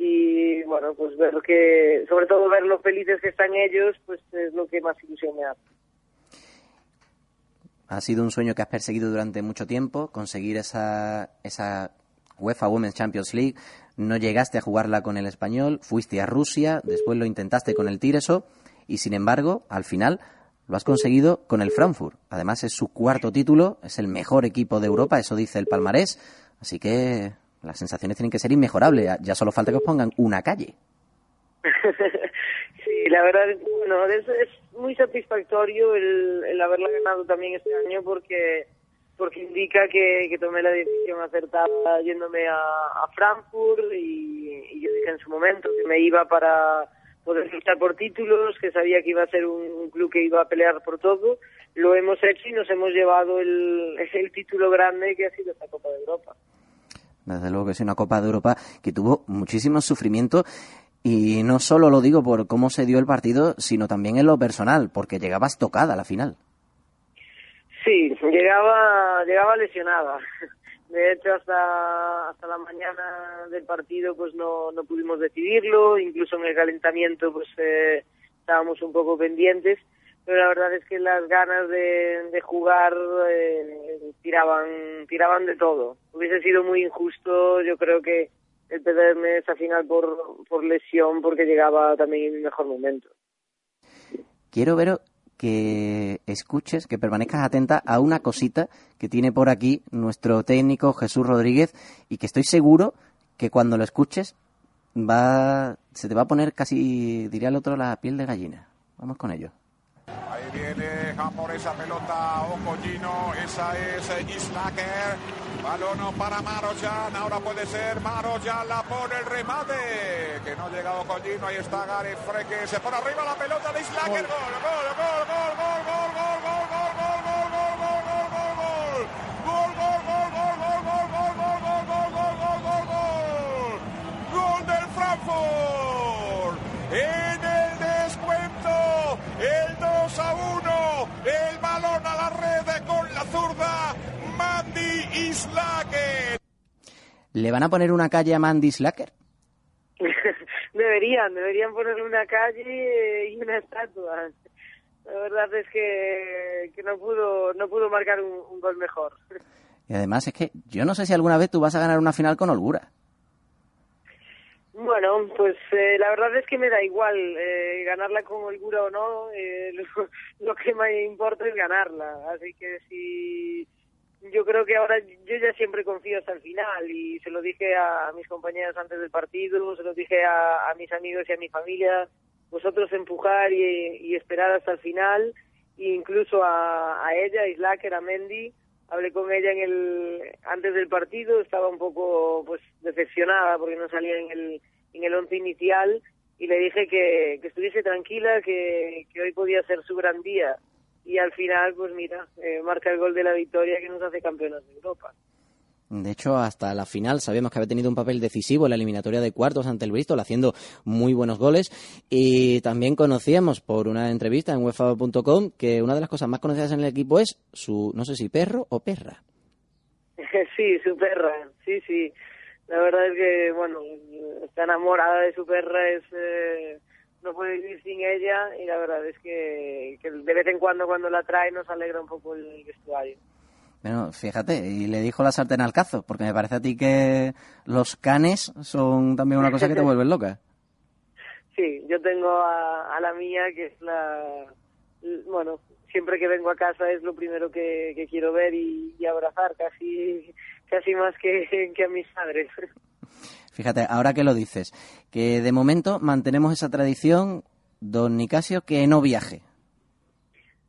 y bueno, pues ver que, sobre todo ver lo felices que están ellos, pues es lo que más ilusión me hace. Ha sido un sueño que has perseguido durante mucho tiempo, conseguir esa, esa UEFA Women's Champions League. No llegaste a jugarla con el español, fuiste a Rusia, después lo intentaste con el Tireso y sin embargo, al final lo has conseguido con el Frankfurt. Además es su cuarto título, es el mejor equipo de Europa, eso dice el palmarés. Así que las sensaciones tienen que ser inmejorables. Ya solo falta que os pongan una calle. sí, la verdad, bueno, es, muy satisfactorio el, haberla ganado también este año porque porque indica que, que tomé la decisión acertada yéndome a, Frankfurt y, yo dije en su momento que me iba para poder luchar por títulos, que sabía que iba a ser un, un, club que iba a pelear por todo. Lo hemos hecho y nos hemos llevado el, el título grande que ha sido esta Copa de Europa. Desde luego que es una Copa de Europa que tuvo muchísimo sufrimiento y no solo lo digo por cómo se dio el partido, sino también en lo personal, porque llegabas tocada a la final. Sí, llegaba, llegaba lesionada. De hecho, hasta, hasta la mañana del partido pues no, no pudimos decidirlo, incluso en el calentamiento pues eh, estábamos un poco pendientes pero la verdad es que las ganas de, jugar eh, tiraban tiraban de todo. Hubiese sido muy injusto, yo creo que el perderme esa final por, por lesión porque llegaba también en mi mejor momento. Quiero ver que escuches, que permanezcas atenta a una cosita que tiene por aquí nuestro técnico Jesús Rodríguez y que estoy seguro que cuando lo escuches va se te va a poner casi, diría el otro, la piel de gallina. Vamos con ello. Ahí viene Japón esa pelota, Ocollino, esa es eh, Islaker. Balón para Maroyan, ahora puede ser Maroyan, la pone el remate. Que no llega Ocollino, ahí está Gareth Freque, se pone arriba la pelota de Islaker. Gol, gol, gol, gol, gol, gol, gol. gol. ¿Le van a poner una calle a Mandy Slacker? deberían, deberían ponerle una calle y una estatua. La verdad es que, que no pudo no pudo marcar un, un gol mejor. Y además es que yo no sé si alguna vez tú vas a ganar una final con holgura. Bueno, pues eh, la verdad es que me da igual eh, ganarla con holgura o no. Eh, lo, lo que me importa es ganarla. Así que si yo creo que ahora yo ya siempre confío hasta el final y se lo dije a, mis compañeros antes del partido, se lo dije a, a mis amigos y a mi familia, vosotros empujar y, esperar hasta el final, e incluso a, a ella, a Islacker, a Mendy, hablé con ella en el antes del partido, estaba un poco pues decepcionada porque no salía en el en el once inicial y le dije que, que estuviese tranquila, que, que hoy podía ser su gran día y al final, pues mira, eh, marca el gol de la victoria que nos hace campeones de Europa. De hecho, hasta la final sabíamos que había tenido un papel decisivo en la eliminatoria de cuartos ante el Bristol, haciendo muy buenos goles. Y también conocíamos por una entrevista en UEFA.com que una de las cosas más conocidas en el equipo es su, no sé si perro o perra. sí, su perra, sí, sí. La verdad es que, bueno, está enamorada de su perra, es... Eh no puede vivir sin ella y la verdad es que, que, de vez en cuando cuando la trae nos alegra un poco el vestuario. Bueno, fíjate, y le dijo la sartén al cazo, porque me parece a ti que los canes son también una cosa que te vuelven loca. Sí, yo tengo a, a la mía, que es la... Bueno, siempre que vengo a casa es lo primero que, que quiero ver y, y, abrazar, casi, casi más que, que a mis padres. Fíjate, ahora que lo dices, que de momento mantenemos esa tradición, don Nicasio, que no viaje.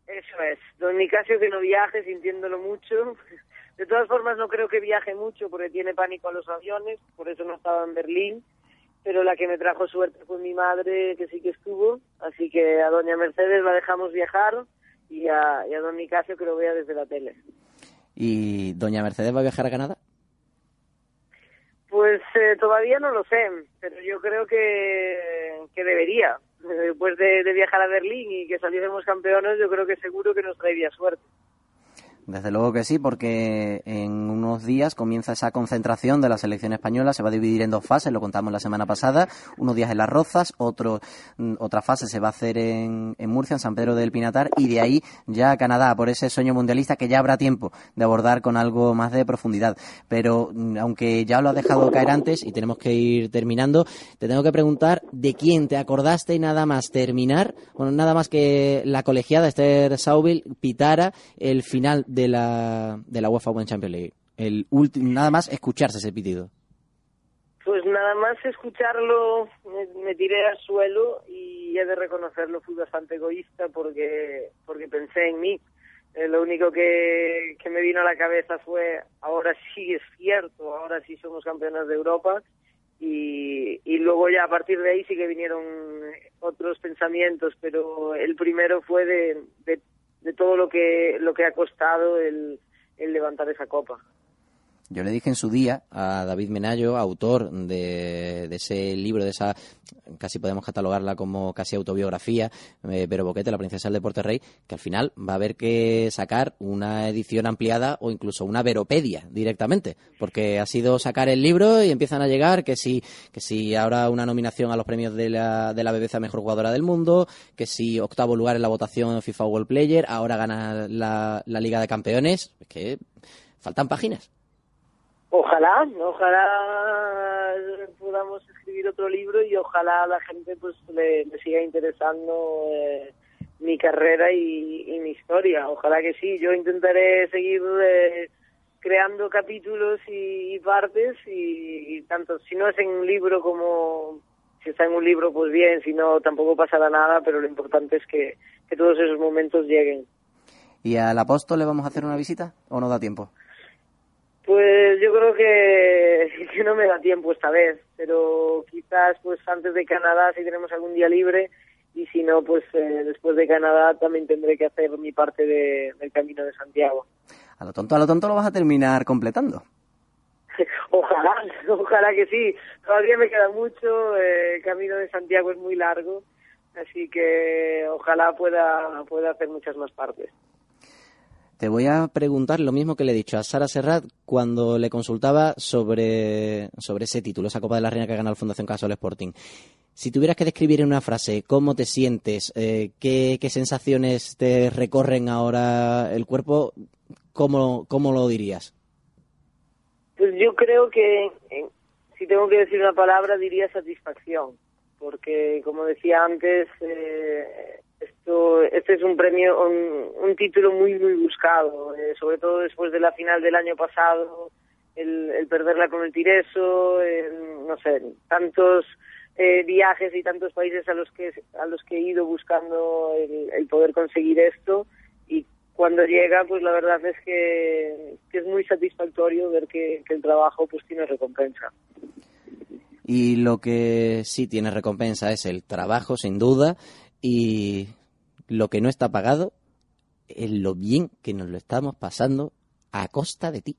Eso es, don Nicasio que no viaje sintiéndolo mucho. De todas formas no creo que viaje mucho porque tiene pánico a los aviones, por eso no estaba en Berlín, pero la que me trajo suerte fue mi madre que sí que estuvo, así que a doña Mercedes la dejamos viajar y a, y a don Nicasio que lo vea desde la tele. ¿Y doña Mercedes va a viajar a Canadá? Eh, todavía no lo sé, pero yo creo que, que debería. Después de, de, viajar a Berlín y que saliésemos campeones, yo creo que seguro que nos traería suerte. Desde luego que sí, porque en unos días comienza esa concentración de la selección española, se va a dividir en dos fases, lo contamos la semana pasada, unos días en Las Rozas, otro, otra fase se va a hacer en, en, Murcia, en San Pedro del Pinatar, y de ahí ya a Canadá, por ese sueño mundialista que ya habrá tiempo de abordar con algo más de profundidad. Pero aunque ya lo has dejado caer antes y tenemos que ir terminando, te tengo que preguntar de quién te acordaste y nada más terminar, bueno, nada más que la colegiada Esther Sauville pitara el final la, de la UEFA Women's Champions League? El nada más escucharse ese pitido. Pues nada más escucharlo me, me, tiré al suelo y he de reconocerlo, fui bastante egoísta porque, porque pensé en mí. Eh, lo único que, que me vino a la cabeza fue, ahora sí es cierto, ahora sí somos campeones de Europa. Y, y luego ya a partir de ahí sí que vinieron otros pensamientos, pero el primero fue de, de de todo lo que lo que ha costado el, el levantar esa copa. Yo le dije en su día a David Menayo, autor de, ese libro, de esa, casi podemos catalogarla como casi autobiografía, eh, Pero Boquete, la princesa del deporte rey, que al final va a haber que sacar una edición ampliada o incluso una veropedia directamente, porque ha sido sacar el libro y empiezan a llegar que si, que si ahora una nominación a los premios de la, de la BBC Mejor Jugadora del Mundo, que si octavo lugar en la votación FIFA World Player, ahora gana la, la Liga de Campeones, es que faltan páginas. Ojalá, ojalá podamos escribir otro libro y ojalá la gente pues le, siga interesando eh, mi carrera y, mi historia. Ojalá que sí. Yo intentaré seguir eh, creando capítulos y, partes y, y, tanto si no es en un libro como si está en un libro, pues bien, si no, tampoco pasará nada, pero lo importante es que, que todos esos momentos lleguen. ¿Y al apóstol le vamos a hacer una visita o no da tiempo? Pues yo creo que, que no me da tiempo esta vez, pero quizás pues antes de Canadá si tenemos algún día libre y si no pues eh, después de Canadá también tendré que hacer mi parte de, del Camino de Santiago. A lo tonto, a lo tonto lo vas a terminar completando. Ojalá, ojalá que sí. Todavía me queda mucho, eh, el Camino de Santiago es muy largo, así que ojalá pueda, pueda hacer muchas más partes. Te voy a preguntar lo mismo que le he dicho a Sara Serrat cuando le consultaba sobre, sobre ese título, esa Copa de la Reina que ha ganado la Fundación Casol Sporting. Si tuvieras que describir en una frase cómo te sientes, eh, qué, qué sensaciones te recorren ahora el cuerpo, ¿cómo, cómo lo dirías? Pues yo creo que si tengo que decir una palabra diría satisfacción, porque como decía antes, eh, esto, este es un premio, un, un título muy muy buscado, eh, sobre todo después de la final del año pasado, el, el perderla con el Tireso, el- no sé, tantos eh, viajes y tantos países a los que a los que he ido buscando el, el poder conseguir esto y cuando llega pues la verdad es que, que es muy satisfactorio ver que, que el trabajo pues tiene recompensa. Y lo que sí tiene recompensa es el trabajo, sin duda, y lo que no está pagado es lo bien que nos lo estamos pasando a costa de ti.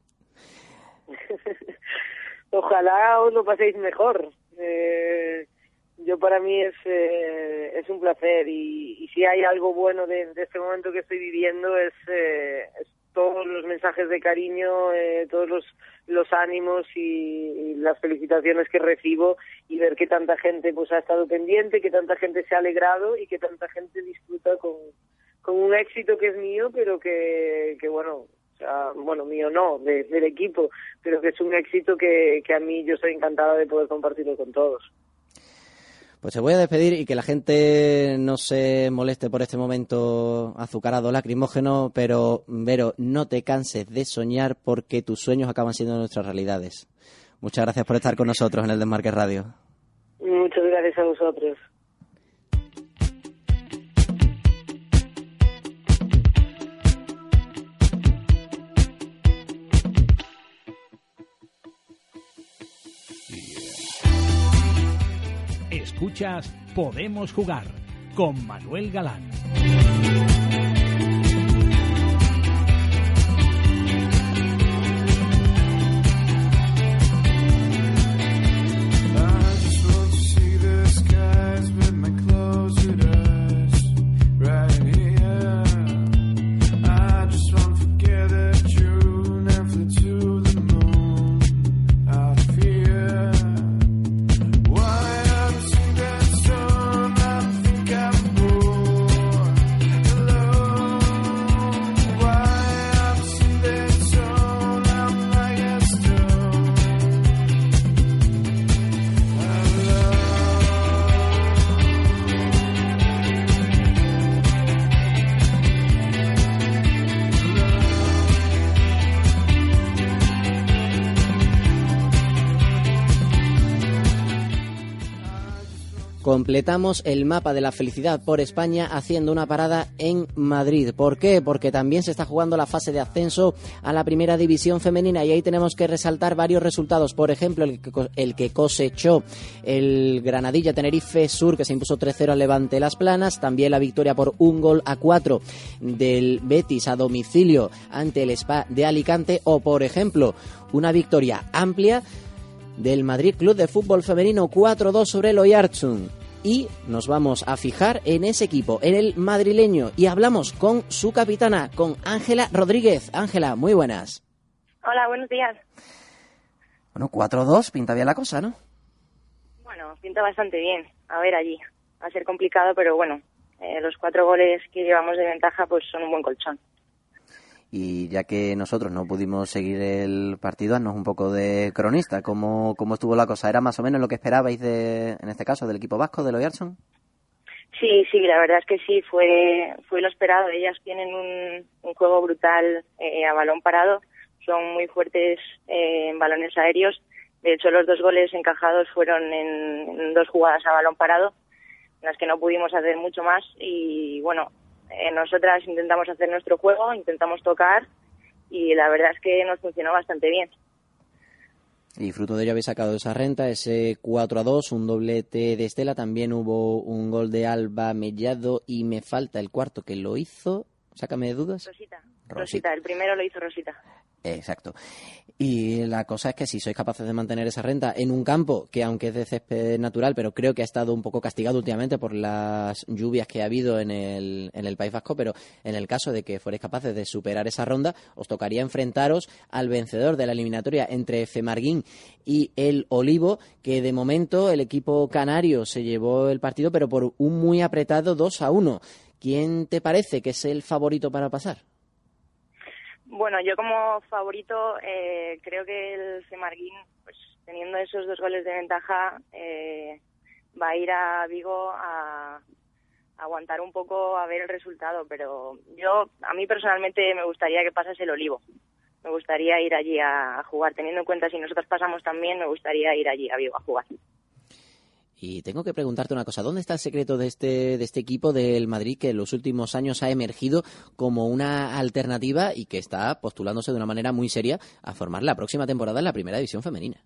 ojalá os lo paséis mejor Eh, yo para mí es eh, es un placer y, y si hay algo bueno de, este momento que estoy viviendo es, eh, es todos los mensajes de cariño, eh, todos los, los ánimos y, las felicitaciones que recibo y ver que tanta gente pues ha estado pendiente, que tanta gente se ha alegrado y que tanta gente disfruta con, con un éxito que es mío, pero que, que bueno, o sea, bueno, mío no, de- del equipo, pero que es un éxito que, que a mí yo estoy encantada de poder compartirlo con todos. Pues se voy a despedir y que la gente no se moleste por este momento azucarado, lacrimógeno, pero Vero, no te canses de soñar porque tus sueños acaban siendo nuestras realidades. Muchas gracias por estar con nosotros en el Desmarque Radio. Muchas gracias a vosotros. Escuchas Podemos Jugar con Manuel Galán. Completamos el mapa de la felicidad por España haciendo una parada en Madrid. ¿Por qué? Porque también se está jugando la fase de ascenso a la primera división femenina y ahí tenemos que resaltar varios resultados. Por ejemplo, el que, cosechó el Granadilla Tenerife Sur que se impuso 3-0 al Levante Las Planas. También la victoria por un gol a 4 del Betis a domicilio ante el Spa de Alicante. O, por ejemplo, una victoria amplia del Madrid Club de Fútbol Femenino 4-2 sobre el Oyarzun. Y nos vamos a fijar en ese equipo, en el madrileño, y hablamos con su capitana, con Ángela Rodríguez. Ángela, muy buenas. Hola, buenos días. Bueno, 4-2, pinta bien la cosa, ¿no? Bueno, pinta bastante bien. A ver allí. Va a ser complicado, pero bueno, eh, los cuatro goles que llevamos de ventaja pues son un buen colchón. Y ya que nosotros no pudimos seguir el partido, haznos un poco de cronista. ¿Cómo, cómo estuvo la cosa? ¿Era más o menos lo que esperabais, de, en este caso, del equipo vasco, del Oyarzun? Sí, sí, la verdad es que sí, fue, fue lo esperado. Ellas tienen un, un juego brutal eh, a balón parado, son muy fuertes eh, en balones aéreos De hecho, los dos goles encajados fueron en, en dos jugadas a balón parado, en las que no pudimos hacer mucho más. Y bueno, eh, nosotras intentamos hacer nuestro juego, intentamos tocar y la verdad es que nos funcionó bastante bien. Y fruto de ello habéis sacado esa renta, ese 4 a 2, un doblete de Estela. También hubo un gol de Alba Mellado y me falta el cuarto que lo hizo. Sácame de dudas. Rosita. Rosita, el primero lo hizo Rosita. Exacto. Y la cosa es que si sois capaces de mantener esa renta en un campo que aunque es de césped natural, pero creo que ha estado un poco castigado últimamente por las lluvias que ha habido en el, en el País Vasco, pero en el caso de que fuerais capaces de superar esa ronda, os tocaría enfrentaros al vencedor de la eliminatoria entre Femarguín y el Olivo, que de momento el equipo canario se llevó el partido, pero por un muy apretado 2 a 1. ¿Quién te parece que es el favorito para pasar? Bueno, yo como favorito eh, creo que el Femarguín, pues teniendo esos dos goles de ventaja, eh, va a ir a Vigo a, a aguantar un poco a ver el resultado. Pero yo, a mí personalmente me gustaría que pasase el Olivo. Me gustaría ir allí a, a jugar. Teniendo en cuenta si nosotros pasamos también, me gustaría ir allí a Vigo a jugar. Y tengo que preguntarte una cosa, ¿dónde está el secreto de este, de este equipo del Madrid que en los últimos años ha emergido como una alternativa y que está postulándose de una manera muy seria a formar la próxima temporada en la primera división femenina?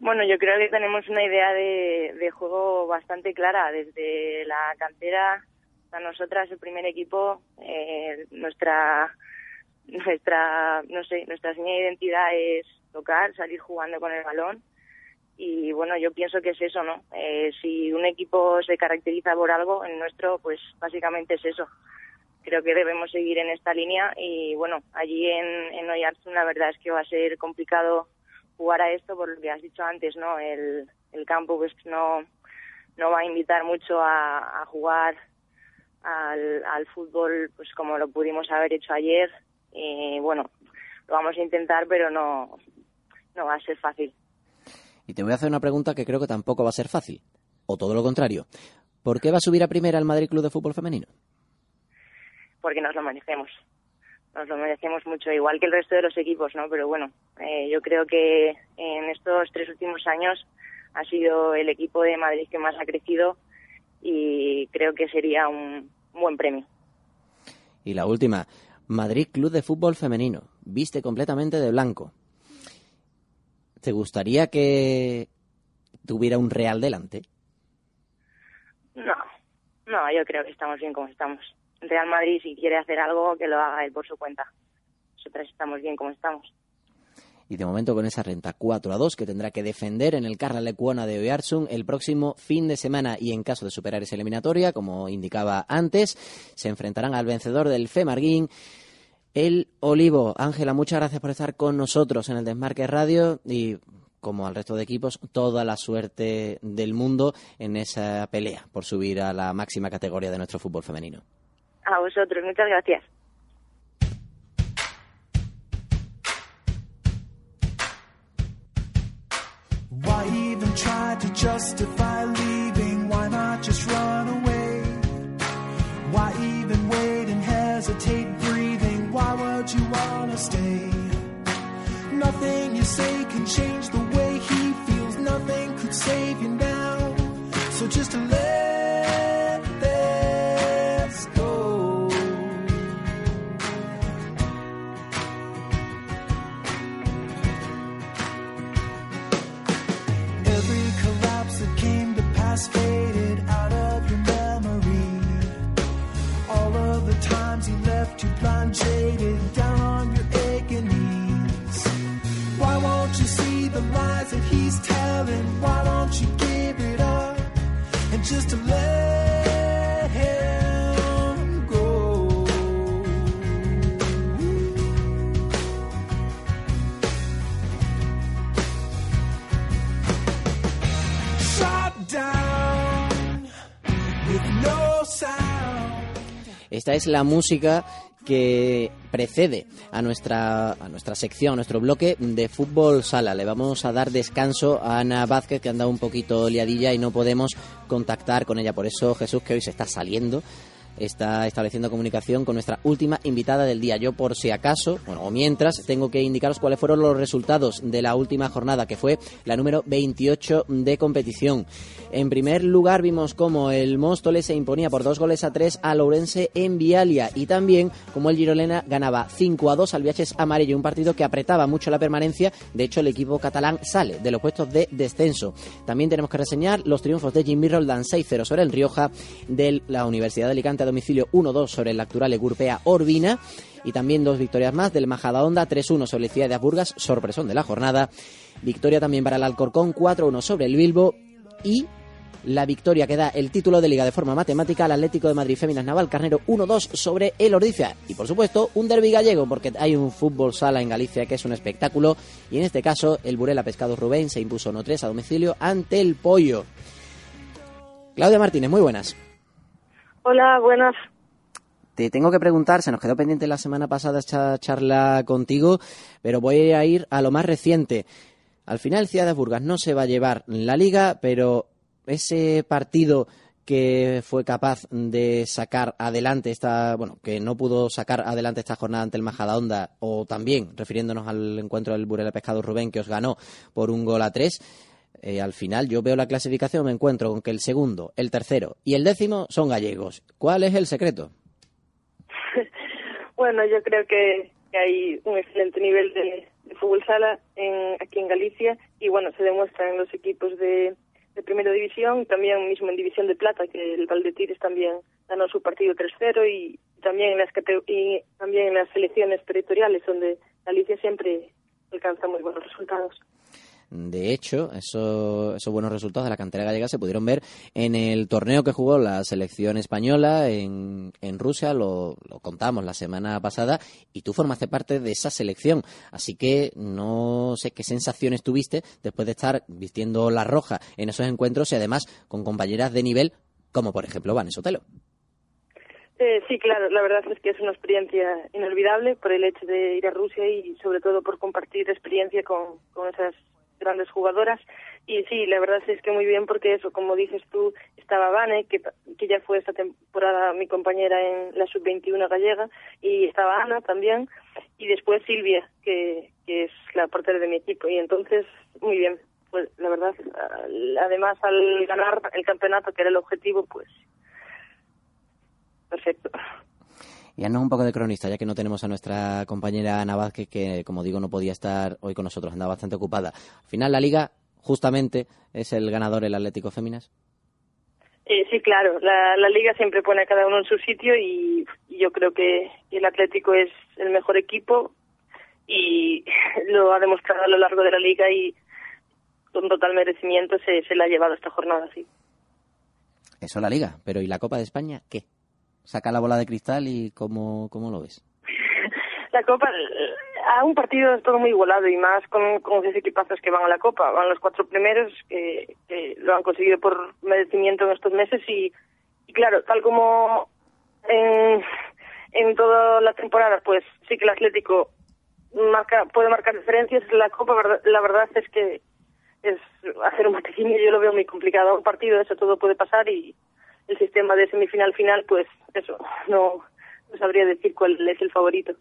Bueno, yo creo que tenemos una idea de, juego bastante clara. Desde la cantera a nosotras, el primer equipo, eh, nuestra, nuestra, no sé, nuestra señal de identidad es tocar, salir jugando con el balón. Y bueno, yo pienso que es eso, ¿no? Eh, si un equipo se caracteriza por algo, en nuestro, pues básicamente es eso. Creo que debemos seguir en esta línea y bueno, allí en, en Oyarzún la verdad es que va a ser complicado jugar a esto por lo que has dicho antes, ¿no? El, el campo pues no, no va a invitar mucho a, jugar al fútbol pues como lo pudimos haber hecho ayer. Y bueno, lo vamos a intentar, pero no, no va a ser fácil. Y te voy a hacer una pregunta que creo que tampoco va a ser fácil. O todo lo contrario. ¿Por qué va a subir a primera el Madrid Club de Fútbol Femenino? porque nos lo merecemos. Nos lo merecemos mucho, igual que el resto de los equipos, ¿no? Pero bueno, eh, yo creo que en estos tres últimos años ha sido el equipo de Madrid que más ha crecido y creo que sería un buen premio. Y la última, Madrid Club de Fútbol Femenino. Viste completamente de blanco. ¿Te gustaría que tuviera un Real delante? No, no, yo creo que estamos bien como estamos. El Real Madrid, si quiere hacer algo, que lo haga él por su cuenta. Nosotras estamos bien como estamos. Y de momento con esa renta 4 a 2 que tendrá que defender en el Carla Lecuona de Oyarzún el próximo fin de semana y en caso de superar esa eliminatoria, como indicaba antes, se enfrentarán al vencedor del Femarguín, el Olivo. Ángela, muchas gracias por estar con nosotros en el Desmarque Radio y como al resto de equipos, toda la suerte del mundo en esa pelea por subir a la máxima categoría de nuestro fútbol femenino. A vosotros, muchas gracias. Why even try to justify leaving? Why not just run away? Why even wait and hesitate stay? Nothing you say can change the way he feels. Nothing could save you now. So just let Es la música que precede a nuestra, a nuestra sección, a nuestro bloque de fútbol sala. Le vamos a dar descanso a Ana Vázquez, que anda un poquito liadilla y no podemos contactar con ella. Por eso, Jesús, que hoy se está saliendo está estableciendo comunicación con nuestra última invitada del día. Yo, por si acaso, bueno, o mientras, tengo que indicaros cuáles fueron los resultados de la última jornada, que fue la número 28 de competición. En primer lugar, vimos cómo el Móstoles se imponía por dos goles a tres a Lourense en Vialia y también como el Girolena ganaba 5 a 2 al Viajes Amarillo, un partido que apretaba mucho la permanencia. De hecho, el equipo catalán sale de los puestos de descenso. También tenemos que reseñar los triunfos de Jimmy Roldán 6-0 sobre el Rioja, de la Universidad de Alicante domicilio 1-2 sobre el actual Egurpea Orbina y también dos victorias más del Majadahonda 3-1 sobre la Ciudad de Burgas, sorpresón de la jornada. Victoria también para el Alcorcón 4-1 sobre el Bilbo y la victoria que da el título de liga de forma matemática al Atlético de Madrid Féminas Naval Carnero 1-2 sobre el Ordizia. Y por supuesto, un derbi gallego, porque hay un fútbol sala en Galicia que es un espectáculo. Y en este caso, el Burela Pescado Rubén se impuso 1-3 a domicilio ante el Pollo. Claudia Martínez, muy buenas. Hola, buenas. Te tengo que preguntar, se nos quedó pendiente la semana pasada esta charla contigo, pero voy a ir a lo más reciente. Al final, Ciudad de Burgas no se va a llevar la liga, pero ese partido que fue capaz de sacar adelante esta, bueno, que no pudo sacar adelante esta jornada ante el Majadahonda, o también refiriéndonos al encuentro del Burela Pescado Rubén que os ganó por un gol a tres, eh, al final yo veo la clasificación, me encuentro con que el segundo, el tercero y el décimo son gallegos. ¿Cuál es el secreto? Bueno, yo creo que, hay un excelente nivel de, fútbol sala en, aquí en Galicia y bueno, se demuestra en los equipos de, de primera división, también mismo en división de plata, que el Valdetires también ganó su partido 3-0 y también en las y también en las selecciones territoriales donde Galicia siempre alcanza muy buenos resultados. De hecho, eso- esos buenos resultados de la cantera gallega se pudieron ver en el torneo que jugó la selección española en, Rusia, lo, contamos la semana pasada, y tú formaste parte de esa selección. Así que no sé qué sensaciones tuviste después de estar vistiendo la roja en esos encuentros y además con compañeras de nivel como por ejemplo Vanessa Otelo. Eh, sí, claro, la verdad es que es una experiencia inolvidable por el hecho de ir a Rusia y sobre todo por compartir experiencia con esas grandes jugadoras. Y sí, la verdad es que muy bien porque eso, como dices tú, estaba Vane, que, que ya fue esta temporada mi compañera en la sub-21 gallega, y estaba Ana también, y después Silvia, que, que es la portera de mi equipo. Y entonces, muy bien, pues la verdad, además al ganar el campeonato, que era el objetivo, pues perfecto. Y haznos un poco de cronista, ya que no tenemos a nuestra compañera Ana Vázquez, que como digo no podía estar hoy con nosotros, andaba bastante ocupada. Al final la liga, justamente, es el ganador el Atlético Féminas. Eh, sí, claro, la, la liga siempre pone a cada uno en su sitio y, y yo creo que el Atlético es el mejor equipo y lo ha demostrado a lo largo de la liga y con total merecimiento se, se la ha llevado esta jornada, sí. Eso la liga, pero ¿y la Copa de España qué? Saca la bola de cristal y ¿cómo, cómo lo ves? La Copa, a un partido es todo muy igualado y más con, con esos equipazos que van a la Copa. Van los cuatro primeros que, lo han conseguido por merecimiento en estos meses y, y claro, tal como en, en toda la temporada, pues sí que el Atlético marca, puede marcar diferencias. La Copa, la verdad es que es hacer un vaticinio, yo lo veo muy complicado. Un partido, eso todo puede pasar y el sistema de semifinal-final, pues eso, no, no sabría decir cuál es el favorito.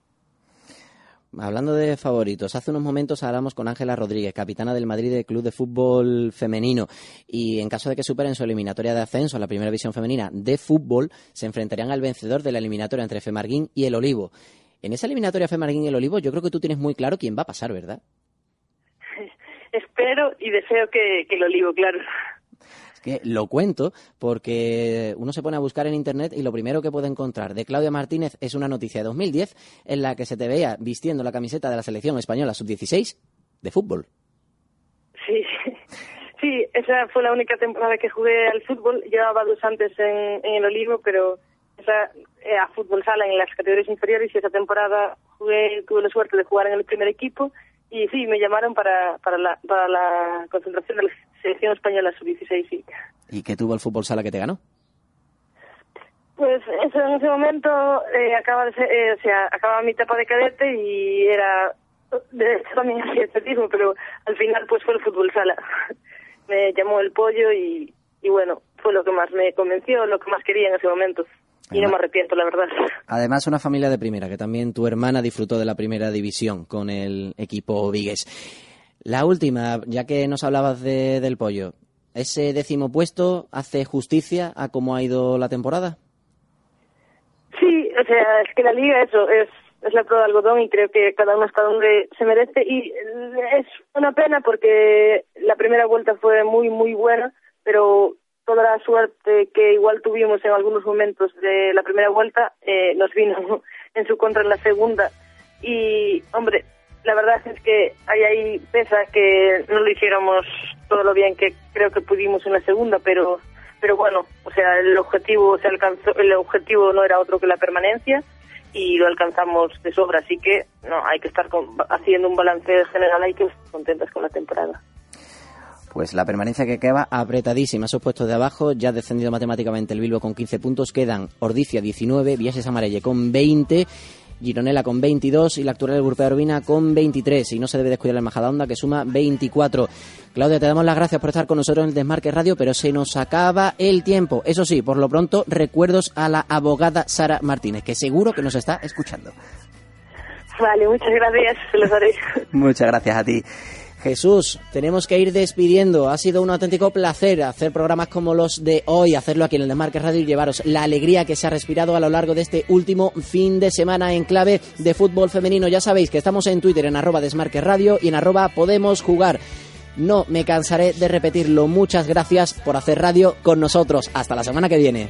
Hablando de favoritos, hace unos momentos hablamos con Ángela Rodríguez, capitana del Madrid del Club de Fútbol Femenino, y en caso de que superen su eliminatoria de ascenso a la primera división femenina de fútbol, se enfrentarían al vencedor de la eliminatoria entre Femarguín y el Olivo. En esa eliminatoria Femarguín y el Olivo, yo creo que tú tienes muy claro quién va a pasar, ¿verdad? Espero y deseo que, que el olivo, claro. Que lo cuento porque uno se pone a buscar en internet y lo primero que puede encontrar de Claudia Martínez es una noticia de 2010 en la que se te veía vistiendo la camiseta de la selección española sub-16 de fútbol. Sí, sí, esa fue la única temporada que jugué al fútbol. Llevaba dos antes en, el Olivo, pero esa a fútbol sala en las categorías inferiores y esa temporada jugué, tuve la suerte de jugar en el primer equipo y sí, me llamaron para, para, la, para la concentración de la selección española sub-16, sí. ¿Y qué tuvo el fútbol sala que te ganó? Pues eso, en ese momento eh, acaba de ser, eh, o sea, acababa mi etapa de cadete y era de hecho también hacía atletismo, pero al final pues fue el fútbol sala. me llamó el pollo y, y bueno, fue lo que más me convenció, lo que más quería en ese momento. Y no me arrepiento, la verdad. Además, una familia de primera, que también tu hermana disfrutó de la primera división con el equipo Vigues. La última, ya que nos hablabas de- del pollo, ¿ese décimo puesto hace justicia a cómo ha ido la temporada? Sí, o sea, es que la liga eso es es la prueba de algodón y creo que cada uno está donde se merece y es una pena porque la primera vuelta fue muy muy buena, pero toda la suerte que igual tuvimos en algunos momentos de la primera vuelta eh, nos vino en su contra en la segunda. Y hombre la verdad es que ahí ahí pesa que no lo hiciéramos todo lo bien que creo que pudimos en la segunda pero pero bueno o sea el objetivo se alcanzó el objetivo no era otro que la permanencia y lo alcanzamos de sobra. Así que no hay que estar con- haciendo un balance general hay que estar contentas con la temporada Pues la permanencia que queda apretadísima. Esos puestos de abajo ya ha descendido matemáticamente el Bilbo con 15 puntos. Quedan Ordicia 19, Viajes Amarelle con 20, Gironela con 22 y la actual Europea de Urbina con 23. Y no se debe descuidar la Majadahonda que suma 24. Claudia, te damos las gracias por estar con nosotros en el Desmarque Radio, pero se nos acaba el tiempo. Eso sí, por lo pronto, recuerdos a la abogada Sara Martínez, que seguro que nos está escuchando. vale muchas gracias se los haré Muchas gracias a ti. Jesús, tenemos que ir despidiendo. Ha sido un auténtico placer hacer programas como los de hoy, hacerlo aquí en el Desmarque Radio y llevaros la alegría que se ha respirado a lo largo de este último fin de semana en clave de fútbol femenino. Ya sabéis que estamos en Twitter en arroba Desmarque Radio y en arroba Podemos Jugar. No me cansaré de repetirlo. Muchas gracias por hacer radio con nosotros. Hasta la semana que viene.